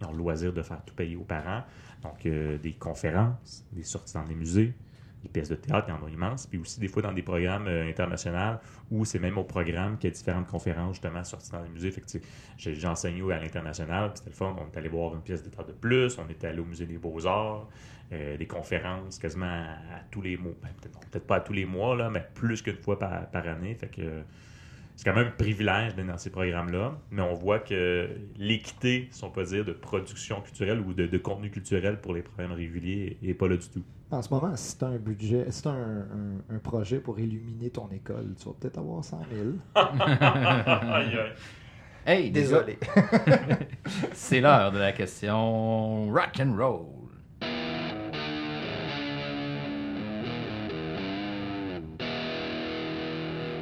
ils ont le loisir de faire tout payer aux parents. Donc, euh, des conférences, des sorties dans des musées, pièces de théâtre, il y en a immense. Puis aussi, des fois, dans des programmes euh, internationaux où c'est même au programme qu'il y a différentes conférences, justement, sorties dans les musées. Fait que, j'ai à l'international, puis c'était le fun. On est allé voir une pièce de théâtre de plus, on était allé au musée des beaux-arts, euh, des conférences quasiment à, tous les mois. Ben, peut-être, pas à tous les mois, là, mais plus qu'une fois par, par année. Fait que c'est quand même un privilège d'être dans ces programmes-là, mais on voit que l'équité, si on peut dire, de production culturelle ou de, de contenu culturel pour les programmes réguliers n'est pas là du tout. En ce moment, si tu as un budget, si tu as un, un- un projet pour illuminer ton école, tu vas peut-être avoir 100 000. Aïe, aïe. Hey, Désolé. c'est l'heure de la question rock and roll.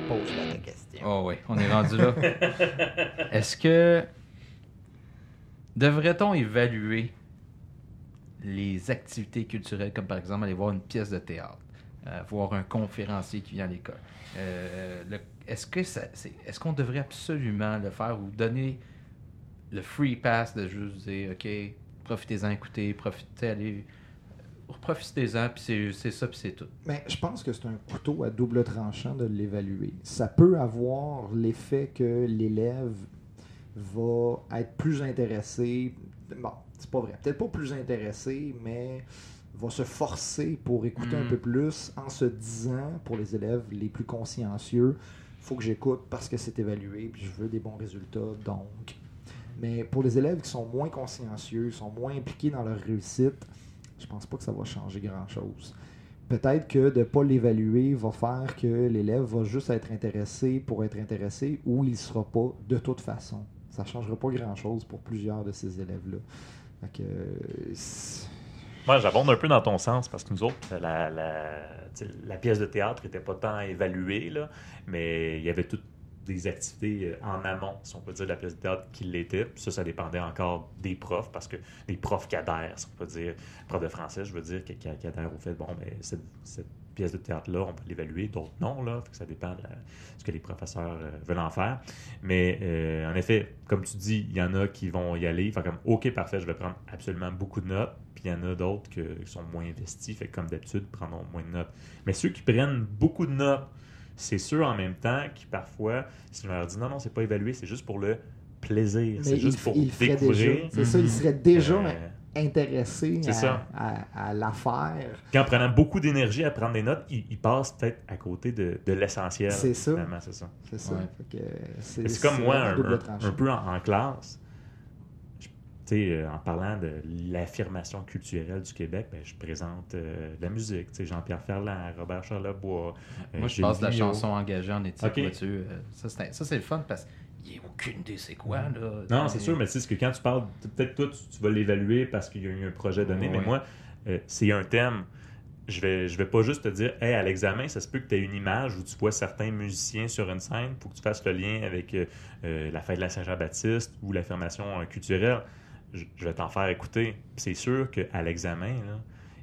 Pose-moi ta question. Oh oui, on est rendu là. Est-ce que devrait-on évaluer les activités culturelles, comme par exemple aller voir une pièce de théâtre, euh, voir un conférencier qui vient à l'école? Euh, est-ce que ça, c'est- est-ce qu'on devrait absolument le faire ou donner le free pass de juste dire OK, profitez-en, écoutez, profitez, allez, profitez-en, puis c'est, c'est ça, puis c'est tout. Mais je pense que c'est un couteau à double tranchant de l'évaluer. Ça peut avoir l'effet que l'élève va être plus intéressé. Bon, c'est pas vrai. Peut-être pas plus intéressé, mais va se forcer pour écouter un Mm. peu plus en se disant, pour les élèves les plus consciencieux, faut que j'écoute parce que c'est évalué, puis je veux des bons résultats, donc. Mais pour les élèves qui sont moins consciencieux, sont moins impliqués dans leur réussite, je pense pas que ça va changer grand-chose. Peut-être que de ne pas l'évaluer va faire que l'élève va juste être intéressé pour être intéressé ou il ne sera pas de toute façon. Ça ne changera pas grand-chose pour plusieurs de ces élèves-là. Que, euh, Moi, j'abonde un peu dans ton sens parce que nous autres, la, pièce de théâtre n'était pas tant évaluée, là, mais il y avait tout des activités euh, en amont, si on peut dire, de la pièce de théâtre qui l'était. Ça, ça dépendait encore des profs, parce que des profs qui si on peut dire, prof de français, je veux dire, qui, qui adhèrent au fait, bon, ben, cette, pièce de théâtre-là, on peut l'évaluer, d'autres non, là. Ça dépend de ce que les professeurs euh, veulent en faire. Mais euh, en effet, comme tu dis, il y en a qui vont y aller, faire comme, OK, parfait, je vais prendre absolument beaucoup de notes. Puis il y en a d'autres qui sont moins investis, fait comme d'habitude, prendront moins de notes. Mais ceux qui prennent beaucoup de notes, c'est ceux en même temps qui parfois, si on leur dit non, non, c'est pas évalué, c'est juste pour le plaisir, c'est juste il, pour il découvrir. déjà. C'est ça, il serait déjà Euh, intéressé à, ça. à- à l'affaire. qu'en prenant beaucoup d'énergie à prendre des notes, ils, ils passent peut-être à côté de, de l'essentiel. C'est ça. c'est ça. C'est ça. Ouais. Comme moi, un, peu en, en classe. Euh, en parlant de l'affirmation culturelle du Québec, ben, je présente euh, de la musique. Jean-Pierre Ferland, Robert Charlebois. euh, Moi, je passe de la chanson engagée en éthique, Ok. vois-tu. Euh, Ça, c'est ça, c'est le fun parce qu'il n'y a aucune idée c'est quoi, là. Non, c'est sûr, mais c'est que quand tu parles, peut-être toi, tu, tu vas l'évaluer parce qu'il y a eu un projet donné, mais moi, euh, c'est un thème. Je vais, je vais pas juste te dire, hey, à l'examen, ça se peut que tu aies une image où tu vois certains musiciens sur une scène pour que tu fasses le lien avec euh, la fête de la Saint-Jean-Baptiste ou l'affirmation euh, culturelle. Je, je vais t'en faire écouter. C'est sûr qu'à l'examen,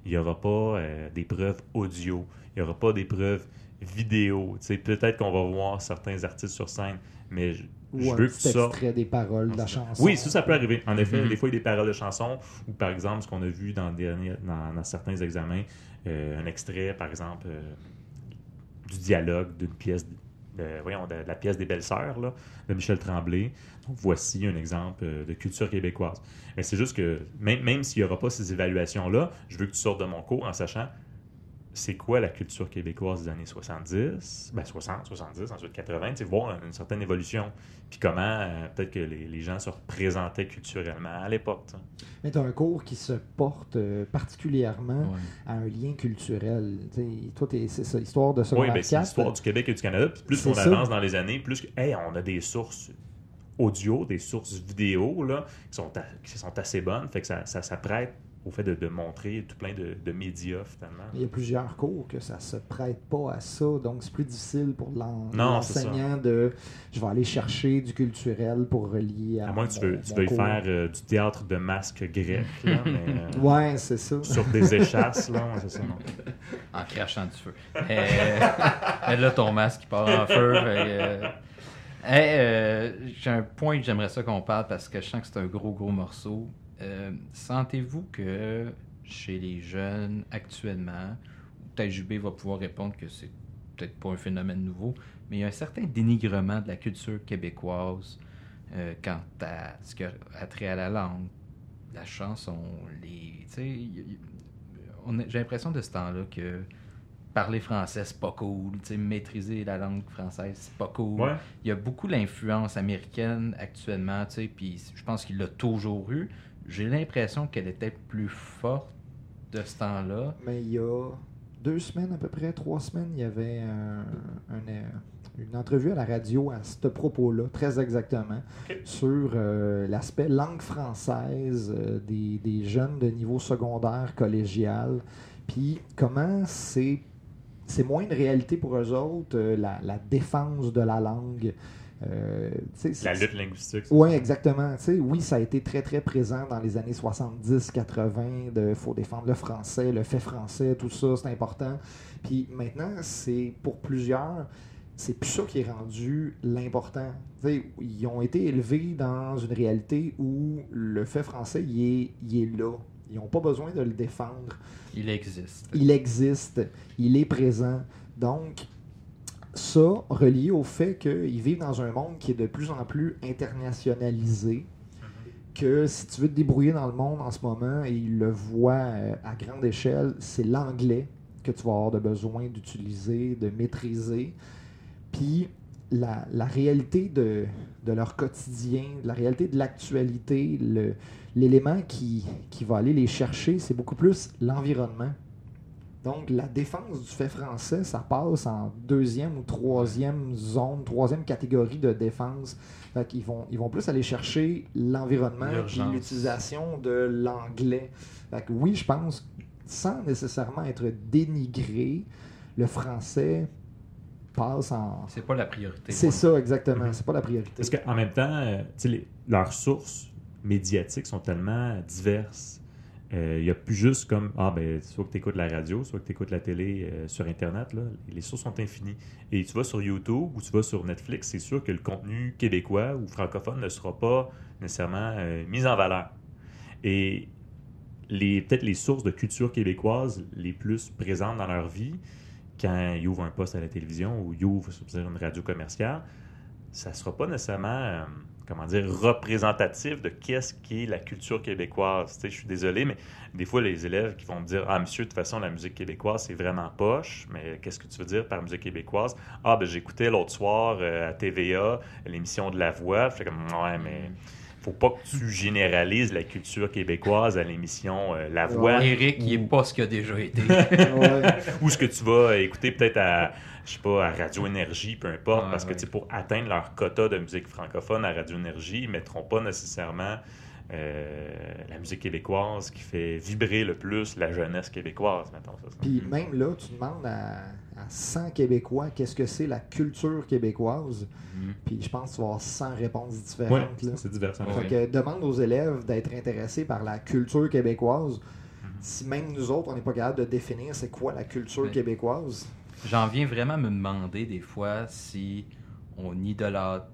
il n'y aura pas euh, des preuves audio, il n'y aura pas des preuves vidéo. Tu Peut-être qu'on va voir certains artistes sur scène, mais je, je Ou un veux que ça. extrait des paroles de la chanson. Oui, ça, ça peut arriver. En effet, Mhm. des fois, il y a des paroles de chansons, ou par exemple, ce qu'on a vu dans, dernier- dans, dans certains examens, euh, un extrait, par exemple, euh, du dialogue d'une pièce, voyons, de, la pièce des Belles-Sœurs, de Michel Tremblay. Voici un exemple euh, de culture québécoise. Mais c'est juste que, même, même s'il n'y aura pas ces évaluations-là, je veux que tu sortes de mon cours en sachant c'est quoi la culture québécoise des années 70, ben 60, 70, ensuite 80, tu sais, voir une certaine évolution. Puis comment euh, peut-être que les, les gens se représentaient culturellement à l'époque. Mais tu as un cours qui se porte euh, particulièrement Ouais. à un lien culturel. Tu sais, toi, t'es- c'est ça, histoire de Oui, secondaire ben, c'est 4. l'histoire du Québec et du Canada. Puis plus on ça. avance dans les années, plus que, hey, on a des sources audio, des sources vidéo là, qui, sont qui sont assez bonnes. Fait que ça, ça s'apprête au fait de, de montrer tout plein de, de médias, finalement. Il y a plusieurs cours que ça se prête pas à ça, donc c'est plus difficile pour l'enseignant de je vais aller chercher du culturel pour relier à. À moins que tu, mon- veux, tu veuilles cours. faire euh, du théâtre de masque grec, là, mais, euh, Ouais, c'est ça. sur des échasses, là, ouais, c'est ça, non. En crachant du feu. Euh, et là, ton masque, il part en feu. fait, euh, hey, euh, J'ai un point que j'aimerais ça qu'on parle parce que je sens que c'est un gros, gros morceau. Euh, Sentez-vous que chez les jeunes actuellement, JB va pouvoir répondre que c'est peut-être pas un phénomène nouveau, mais il y a un certain dénigrement de la culture québécoise euh, quant à ce qui a trait à la langue, la chanson, les. J'ai l'impression de ce temps-là que parler français, c'est pas cool. Maîtriser la langue française, c'est pas cool. Ouais. Il y a beaucoup l'influence américaine actuellement, puis je pense qu'il l'a toujours eu. J'ai l'impression qu'elle était plus forte de ce temps-là. Mais il y a deux semaines à peu près, trois semaines, il y avait un- un, une entrevue à la radio à ce propos-là, très exactement, sur euh, l'aspect langue française euh, des, des jeunes de niveau secondaire, collégial, puis comment c'est c'est moins une réalité pour eux autres, euh, la, la défense de la langue. Euh, La lutte linguistique. oui, exactement. Tu sais, oui, ça a été très, très présent dans les années 70-80. de faut défendre le français, le fait français, tout ça, c'est important. Puis maintenant, c'est pour plusieurs, c'est plus ça qui est rendu l'important. Tu sais, ils ont été élevés dans une réalité où le fait français, il est, il est là. Ils n'ont pas besoin de le défendre Il existe. il existe, il est présent. Donc, ça, relié au fait qu'ils vivent dans un monde qui est de plus en plus internationalisé, que si tu veux te débrouiller dans le monde en ce moment, et ils le voient euh, à grande échelle, c'est l'anglais que tu vas avoir de besoin d'utiliser, de maîtriser. Puis la, la réalité de, de leur quotidien, la réalité de l'actualité, l'élément qui, qui va aller les chercher, c'est beaucoup plus l'environnement. Donc, la défense du fait français, ça passe en deuxième ou troisième zone, troisième catégorie de défense. Fait qu'ils vont, ils vont plus aller chercher l'environnement et l'utilisation de l'anglais. Fait que oui, je pense, sans nécessairement être dénigré, le français passe en. C'est pas la priorité. C'est ça, exactement. Mhm. C'est pas la priorité. Parce qu'en même temps, euh, les- leurs sources médiatiques sont tellement diverses. Euh, Il n'y a plus juste comme Ah, ben, soit que tu écoutes la radio, soit que tu écoutes la télé euh, sur Internet. Là. Les sources sont infinies. Et tu vas sur YouTube ou tu vas sur Netflix, c'est sûr que le contenu québécois ou francophone ne sera pas nécessairement euh, mis en valeur. Et les, peut-être les sources de culture québécoise les plus présentes dans leur vie, quand ils ouvrent un poste à la télévision ou ils ouvrent une radio commerciale, ça ne sera pas nécessairement, comment dire, représentatif de qu'est-ce qui est la culture québécoise. Tu sais, je suis désolé, mais des fois, les élèves qui vont me dire Ah, monsieur, de toute façon, la musique québécoise, c'est vraiment poche, mais qu'est-ce que tu veux dire par musique québécoise Ah, ben, j'écoutais l'autre soir euh, à TVA l'émission de La Voix. Je fais comme Ouais, mais faut pas que tu généralises la culture québécoise à l'émission euh, La Voix. Ouais. Eric, il est pas ce qu'il a déjà été. Ouais. ou ce que tu vas écouter peut-être à, je sais pas, à Radio Énergie, peu importe, parce que pour atteindre leur quota de musique francophone à Radio Énergie, ils mettront pas nécessairement euh, la musique québécoise qui fait vibrer le plus la jeunesse québécoise, mettons ça. Puis même là, tu demandes à, à 100 Québécois qu'est-ce que c'est la culture québécoise. Mhm. Puis je pense que tu vas avoir 100 réponses différentes. là. c'est divers. Ouais. Que demande aux élèves d'être intéressés par la culture québécoise. Mhm. Si même nous autres, on n'est pas capable de définir c'est quoi la culture québécoise. J'en viens vraiment à me demander des fois si on idolâtre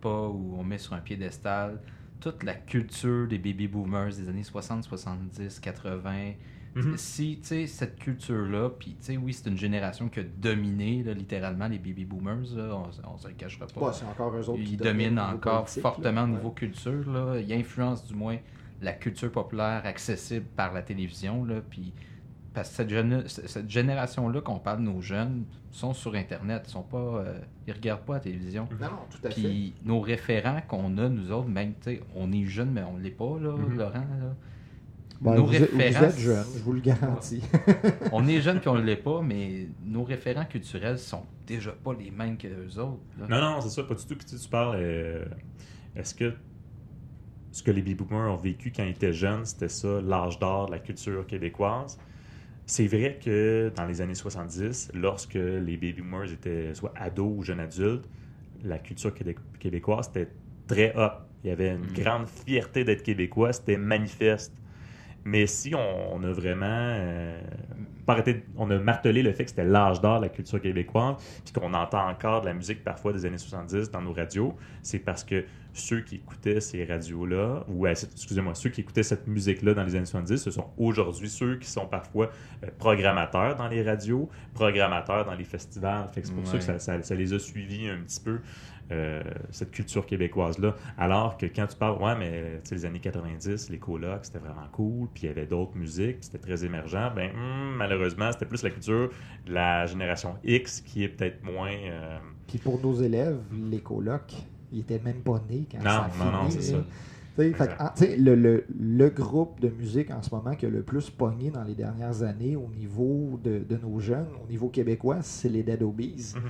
pas ou on met sur un piédestal toute la culture des baby boomers des années 60, 70, 80. Mhm. Si, tu sais, cette culture-là, puis, tu sais, oui, c'est une génération qui a dominé, là, littéralement, les baby boomers, là, on, on se le cachera pas. Bah, c'est encore eux autres qui Ils dominent niveau encore fortement au niveau culture. Là. Ils influencent du moins la culture populaire accessible par la télévision. Là. Puis, parce que cette, cette génération-là, qu'on parle de nos jeunes, sont sur Internet. Ils sont pas, euh, ils regardent pas la télévision. Non, tout à fait. Puis nos référents qu'on a, nous autres, même, tu sais, on est jeunes, mais on l'est pas, là, Mhm. Laurent. là. Ben, nos vous, êtes- vous êtes jeune, je vous le garantis. On est jeunes puis on l'est pas, mais nos référents culturels sont déjà pas les mêmes que les autres. là. Non, non, c'est ça, pas du tout. Puis tu, tu parles, euh, est-ce que ce que les baby boomers ont vécu quand ils étaient jeunes, c'était ça, l'âge d'or de la culture québécoise? C'est vrai que dans les années 70, lorsque les baby boomers étaient soit ados ou jeunes adultes, la culture québé- québécoise était très hot. Il y avait une Mhm. grande fierté d'être québécois, c'était manifeste. Mais si on, on a vraiment euh, on a martelé le fait que c'était l'âge d'or de la culture québécoise, puis qu'on entend encore de la musique parfois des années 70 dans nos radios, c'est parce que ceux qui écoutaient ces radios-là, ou euh, excusez-moi, ceux qui écoutaient cette musique-là dans les années 70, ce sont aujourd'hui ceux qui sont parfois euh, programmateurs dans les radios, programmateurs dans les festivals. Fait que c'est pour ça Ouais. que ça, ça- ça les a suivis un petit peu, euh, cette culture québécoise-là. Alors que quand tu parles, ouais, mais tu sais, les années 90, les colocs, c'était vraiment cool, puis il y avait d'autres musiques, c'était très émergent, ben hum, malheureusement, c'était plus la culture de la génération X qui est peut-être moins. euh, Puis pour nos élèves, les colocs, ils étaient même pas nés quand Non, ça a non, non, c'est ça. Fait ah, le, le- le groupe de musique en ce moment qui a le plus pogné dans les dernières années au niveau de, de nos jeunes, au niveau québécois, c'est les Dead Obies, Mhm.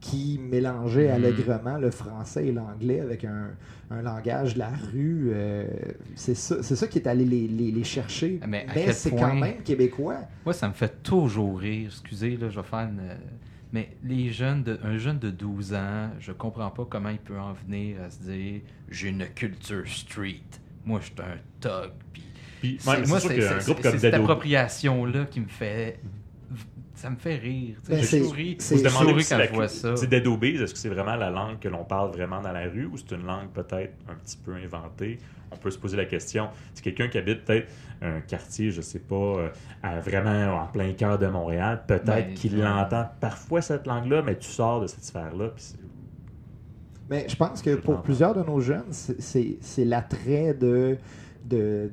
qui mélangeaient Mhm. allègrement le français et l'anglais avec un, un langage de la rue. euh, c'est ça, qui est allé les, les- les chercher. Mais quel c'est point- quand même québécois. Moi, ça me fait toujours rire. Excusez, là, je vais faire une. Mais les jeunes, de... un jeune de 12 ans, je comprends pas comment il peut en venir à se dire j'ai une culture street. Moi, je suis un thug. Puis ouais, moi, c'est cette appropriation-là qui me fait. Ça me fait rire. tu sais. Ben, je souris, je Vous demandez souris quand la je vois ça. C'est Dead Obies, est-ce que c'est vraiment la langue que l'on parle vraiment dans la rue ou c'est une langue peut-être un petit peu inventée? On peut se poser la question. C'est quelqu'un qui habite peut-être un quartier, je sais pas, euh, à- vraiment en plein cœur de Montréal, peut-être Ben, qu'il ouais. l'entend parfois cette langue-là, mais tu sors de cette sphère-là. Mais je pense que pour plusieurs de nos jeunes, c'est- l'attrait de, de,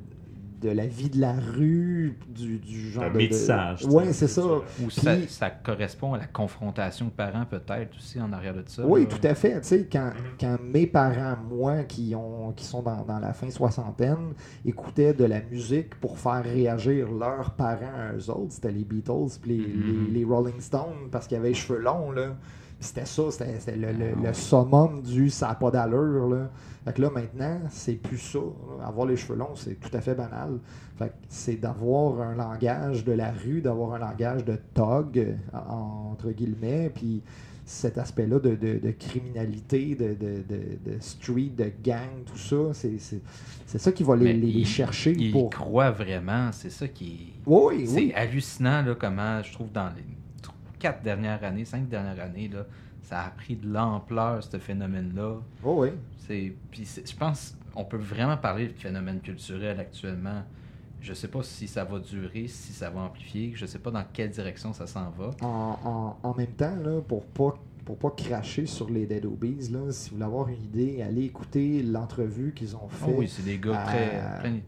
de la vie de la rue, du, du genre Un de... métissage, Oui, c'est ça. Ou Puis- ça, ça correspond à la confrontation de parents, peut-être aussi en arrière de ça. Oui, là. tout à fait. Tu sais, quand, quand mes parents, moi, qui, ont, qui sont dans, dans la fin soixantaine, écoutaient de la musique pour faire réagir leurs parents à eux autres, c'était les Beatles puis les, les- les Rolling Stones parce qu'ils avaient les cheveux longs, là. C'était ça, c'était c'était le, le- Ah. le summum du ça n'a pas d'allure. Là. Fait que là, maintenant, c'est plus ça. Avoir les cheveux longs, c'est tout à fait banal. Fait que c'est d'avoir un langage de la rue, d'avoir un langage de tog, en- entre guillemets, puis cet aspect-là de, de- de criminalité, de, de- street, de gang, tout ça. C'est- C'est c'est ça qui va les, les- il- chercher Il pour. croit vraiment, c'est ça qui Oui, oui, C'est hallucinant là, comment je trouve dans les quatre dernières années, cinq dernières années, là, ça a pris de l'ampleur, ce phénomène-là. Oui, oui. C'est, puis je pense on peut vraiment parler de phénomène culturel actuellement. Je sais pas si ça va durer, si ça va amplifier. Je sais pas dans quelle direction ça s'en va. En, en- en même temps, là, pour pas pour pas cracher sur les Dead Obies, là, si vous voulez avoir une idée, allez écouter l'entrevue qu'ils ont Oh fait. oui, c'est des gars à, très.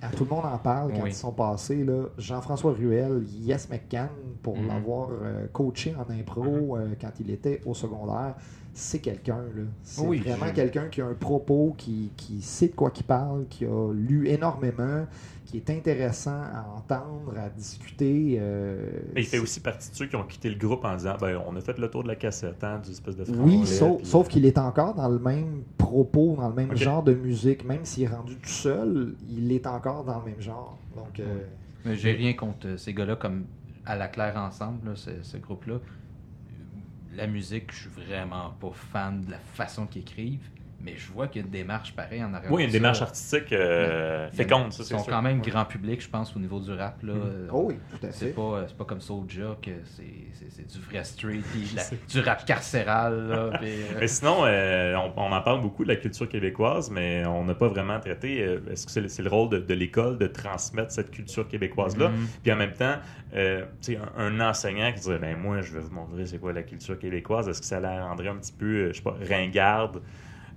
à tout le monde en parle quand Oui. ils sont passés. Jean-François Ruel, Yes McCann, pour Mhm. l'avoir euh, coaché en impro euh, quand il était au secondaire, c'est quelqu'un. C'est Oui, vraiment quelqu'un qui a un propos, qui, qui sait de quoi il parle, qui a lu énormément, qui est intéressant à entendre, à discuter. euh, Mais il fait aussi partie de ceux qui ont quitté le groupe en disant ben, on a fait le tour de la cassette, hein, du espèce de Oui, sauf, puis, sauf euh, qu'il est encore dans le même propos, dans le même genre de musique. Même s'il est rendu tout seul, il est encore dans le même genre. Donc, euh, Mais j'ai rien contre euh, ces gars-là comme à la claire ensemble, là, ce, ce groupe-là. La musique, je suis vraiment pas fan de la façon qu'ils écrivent, mais je vois qu'il y a une démarche pareille en arrière. Oui, une ça. démarche artistique euh, féconde, ça Ils sont sûr. quand même grand public, je pense, au niveau du rap. Là. Euh, oh oui, tout à C'est fait. pas, c'est pas comme Soulja que c'est, c'est, c'est du vrai street, la- du rap carcéral. Là, puis, euh, Mais sinon, euh, on, on en parle beaucoup de la culture québécoise, mais on n'a pas vraiment traité. euh, Est-ce que c'est le, rôle de, de l'école de transmettre cette culture québécoise-là? Mhm. Puis en même temps, euh, tu sais, un, un enseignant qui dirait ben moi, je vais vous montrer c'est quoi la culture québécoise, est-ce que ça la rendrait un petit peu, je sais pas, ringarde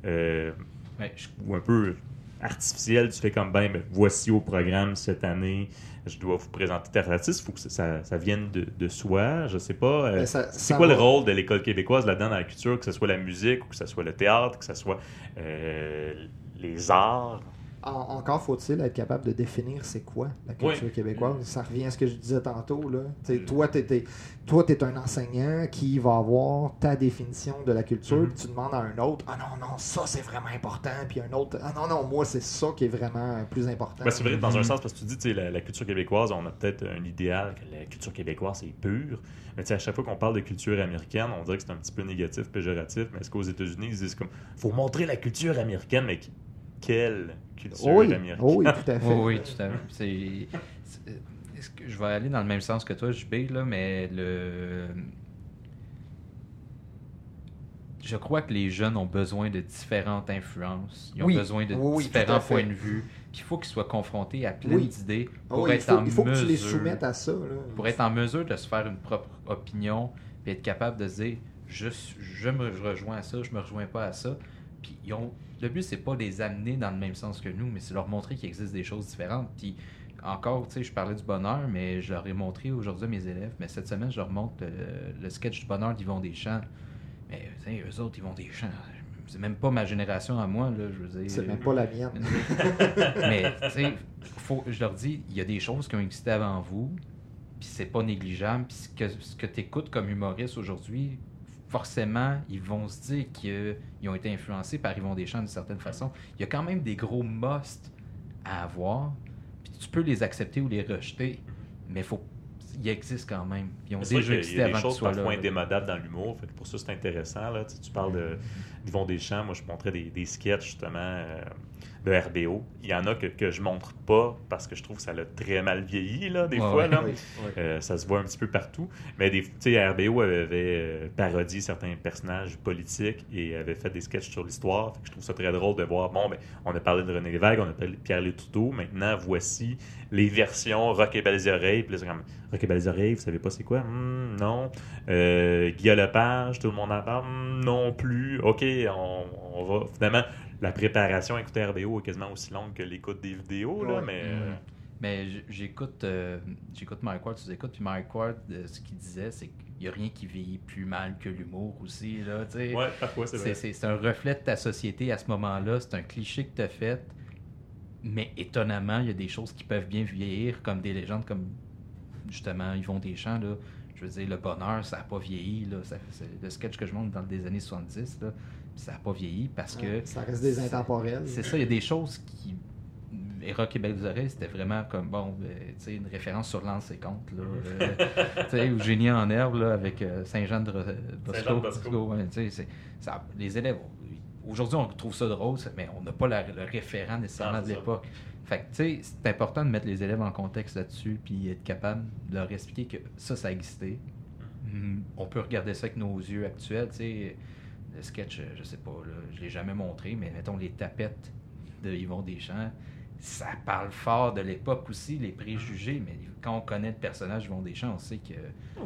euh, ouais, ou un peu artificiel? Tu fais comme ben, ben, voici au programme cette année. Je dois vous présenter tel artiste. Il faut que ça, ça- ça vienne de, de soi. Je sais pas. euh, ça- c'est quoi va- le rôle de l'école québécoise là-dedans dans la culture, que ce soit la musique ou que ce soit le théâtre, que ce soit euh, les arts? En- encore faut-il être capable de définir c'est quoi la culture Oui. québécoise. Ça revient à ce que je disais tantôt. Là. Mm. Toi, tu es, un enseignant qui va avoir ta définition de la culture, Mhm. puis tu demandes à un autre Ah non, non, ça c'est vraiment important. Puis un autre Ah non, non, moi c'est ça qui est vraiment plus important. Ben, c'est vrai dans un Mhm. sens, parce que tu dis, la, la culture québécoise, on a peut-être un idéal que la culture québécoise est pure. Mais à chaque fois qu'on parle de culture américaine, on dirait que c'est un petit peu négatif, péjoratif. Mais est-ce qu'aux États-Unis, ils disent comme, faut montrer la culture américaine, mais quelle culture oui, américaine? oh oui, tout à fait. Oui, oui, tout à fait. C'est, c'est- est-ce que je vais aller dans le même sens que toi, JB, là, mais le. Je crois que les jeunes ont besoin de différentes influences. Ils ont Oui, besoin de oui, différents points de vue. Puis il faut qu'ils soient confrontés à plein Oui. d'idées pour être faut, en il faut que tu les mesure- soumettes à ça. là. pour être en mesure de se faire une propre opinion, puis être capable de se dire je, je me rejoins à ça, je me rejoins pas à ça. Puis ils ont, le but, c'est pas de les amener dans le même sens que nous, mais c'est leur montrer qu'il existe des choses différentes. Puis encore, tu sais, je parlais du bonheur, mais je leur ai montré aujourd'hui à mes élèves, mais cette semaine, je leur montre le, le sketch du bonheur d'Yvon Deschamps. Mais tu sais, eux autres, Yvon Deschamps, c'est même pas ma génération à moi, là, je veux dire. C'est même pas la mienne. Mais, tu sais, faut- je leur dis, il y a des choses qui ont existé avant vous, puis c'est pas négligeable. Puis ce que, ce que tu écoutes comme humoriste aujourd'hui, forcément, ils vont se dire qu'ils ont été influencés par Yvon Deschamps d'une certaine façon. Il y a quand même des gros musts à avoir, puis tu peux les accepter ou les rejeter, mais faut ils existent quand même. Ils ont déjà existé y a des avant qu'ils choses parfois indémodables dans l'humour. Pour ça, c'est intéressant. Là. Tu, sais, tu parles de d'Yvon Deschamps. Moi, je montrais des, des sketchs, justement, euh, de RBO. Il y en a que, que je montre pas parce que je trouve que ça l'a très mal vieilli, là, des Ouais, fois. ouais. là. Oui, oui. Euh, ça se voit un petit peu partout. Mais des, tu sais, RBO avait, avait, euh, parodié certains personnages politiques et avait fait des sketchs sur l'histoire. Je trouve ça très drôle de voir, bon, ben, on a parlé de René Lévesque, on a parlé de Pierre Létouteau. Maintenant, voici les versions Rock et Belles Oreilles. Puis comme, Rock et Belles Oreilles, vous savez pas c'est quoi? Hmm, non. Euh, Guillaume Lepage, tout le monde en parle? Hmm, non plus. OK, on, on va... Finalement, la préparation à écouter RBO est quasiment aussi longue que l'écoute des vidéos, là, Ouais. mais... euh, Mais j'écoute euh, j'écoute Mike Ward, tu écoutes, puis Mike Ward, euh, ce qu'il disait, c'est qu'il n'y a rien qui vieillit plus mal que l'humour aussi. Là, tu sais. ouais, parfois, c'est C'est- vrai. C'est un reflet de ta société à ce moment-là. C'est un cliché que tu as fait. Mais étonnamment, il y a des choses qui peuvent bien vieillir, comme des légendes comme justement Yvon Deschamps. Là. Je veux dire, le bonheur, ça n'a pas vieilli. Là. Ça- c'est le sketch que je montre dans les années 70, là, ça n'a pas vieilli parce que Ça reste des intemporels. c'est ça, il y a des choses qui les Rock et Belles Oreilles, c'était vraiment comme, bon, ben, tu sais, une référence sur Lance et Compte, là. euh, tu sais, ou Génie en herbe, là, avec euh, Saint-Jean de Bosco. Ouais, tu sais, c'est- ça- les élèves, aujourd'hui, on trouve ça drôle, mais on n'a pas la- le référent nécessairement Non, de l'époque. Fait que, tu sais, c'est important de mettre les élèves en contexte là-dessus, puis être capable de leur expliquer que ça, ça a existé. Hmm, On peut regarder ça avec nos yeux actuels, tu sais. Le sketch, euh, je sais pas, là, je l'ai jamais montré, mais mettons les tapettes de Yvon Deschamps, ça parle fort de l'époque aussi, les préjugés, mais quand on connaît le personnage Yvon Deschamps, on sait que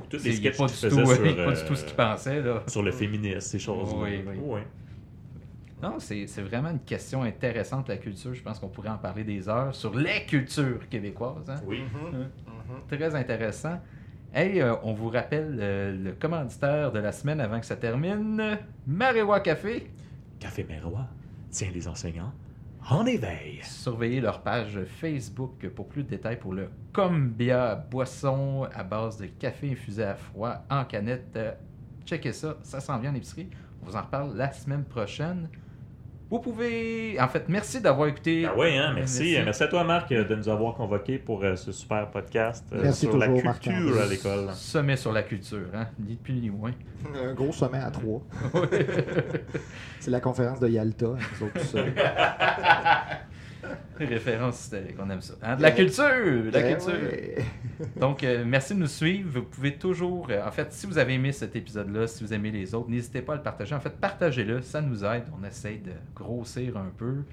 Tous c'est les sketchs pas, du tout, pas du euh, tout ce qu'il pensait. Là. sur le féminisme, ces choses. Oui, oui. oui. Non, c'est vraiment une question intéressante, la culture. Je pense qu'on pourrait en parler des heures sur les cultures québécoises. hein. Oui. Très intéressant. Hey, euh, on vous rappelle euh, le commanditaire de la semaine avant que ça termine, Marewa Café. Café Mérois, tiens les enseignants en éveil. Surveillez leur page Facebook pour plus de détails pour le Combia, boisson à base de café infusé à froid en canette. Euh, checkez ça, ça s'en vient en épicerie. On vous en reparle la semaine prochaine. Vous pouvez... En fait, merci d'avoir écouté. Ah oui, hein, merci. merci. à toi, Marc, de nous avoir convoqués pour euh, ce super podcast euh, Merci sur la culture à l'école. Sommet sur la culture, hein? Ni plus ni moins. Un gros sommet à trois. C'est la conférence de Yalta. nous autres, tout seuls. Référence historique, on aime ça. Hein, De la culture! La Eh culture! Donc, euh, merci de nous suivre. Vous pouvez toujours, euh, en fait, si vous avez aimé cet épisode-là, si vous aimez les autres, n'hésitez pas à le partager. En fait, partagez-le, ça nous aide. On essaye de grossir un peu euh,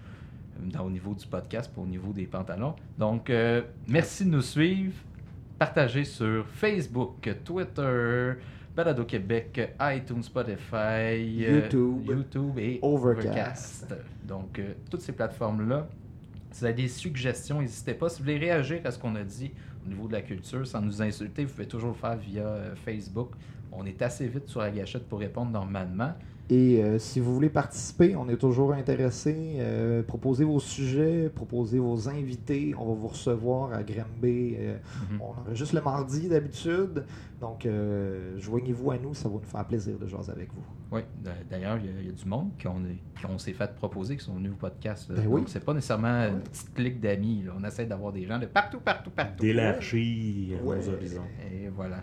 dans- au niveau du podcast, au niveau des pantalons. Donc, euh, merci de nous suivre. Partagez sur Facebook, Twitter, Balado Québec, iTunes, Spotify, YouTube. YouTube et Overcast. Overcast. Donc, euh, toutes ces plateformes-là. Si vous avez des suggestions, n'hésitez pas. Si vous voulez réagir à ce qu'on a dit au niveau de la culture, sans nous insulter, vous pouvez toujours le faire via euh, Facebook. On est assez vite sur la gâchette pour répondre normalement. Et euh, si vous voulez participer, on est toujours intéressé. Euh, proposez vos sujets, proposez vos invités. On va vous recevoir à Granby. euh. On enregistre le mardi d'habitude. Donc, euh, joignez-vous à nous. Ça va nous faire plaisir de jaser avec vous. Oui, d'ailleurs, il y a- il y, a du monde qu'on est- qu'on s'est fait proposer, qui sont venus au podcast. Ben oui. C'est pas nécessairement une petite clique d'amis. là. On essaie d'avoir des gens de partout, partout, partout. D'élargir Ouais. nos horizons. Et voilà.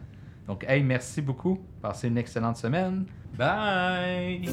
Donc, hey, merci beaucoup. Passez une excellente semaine. Bye!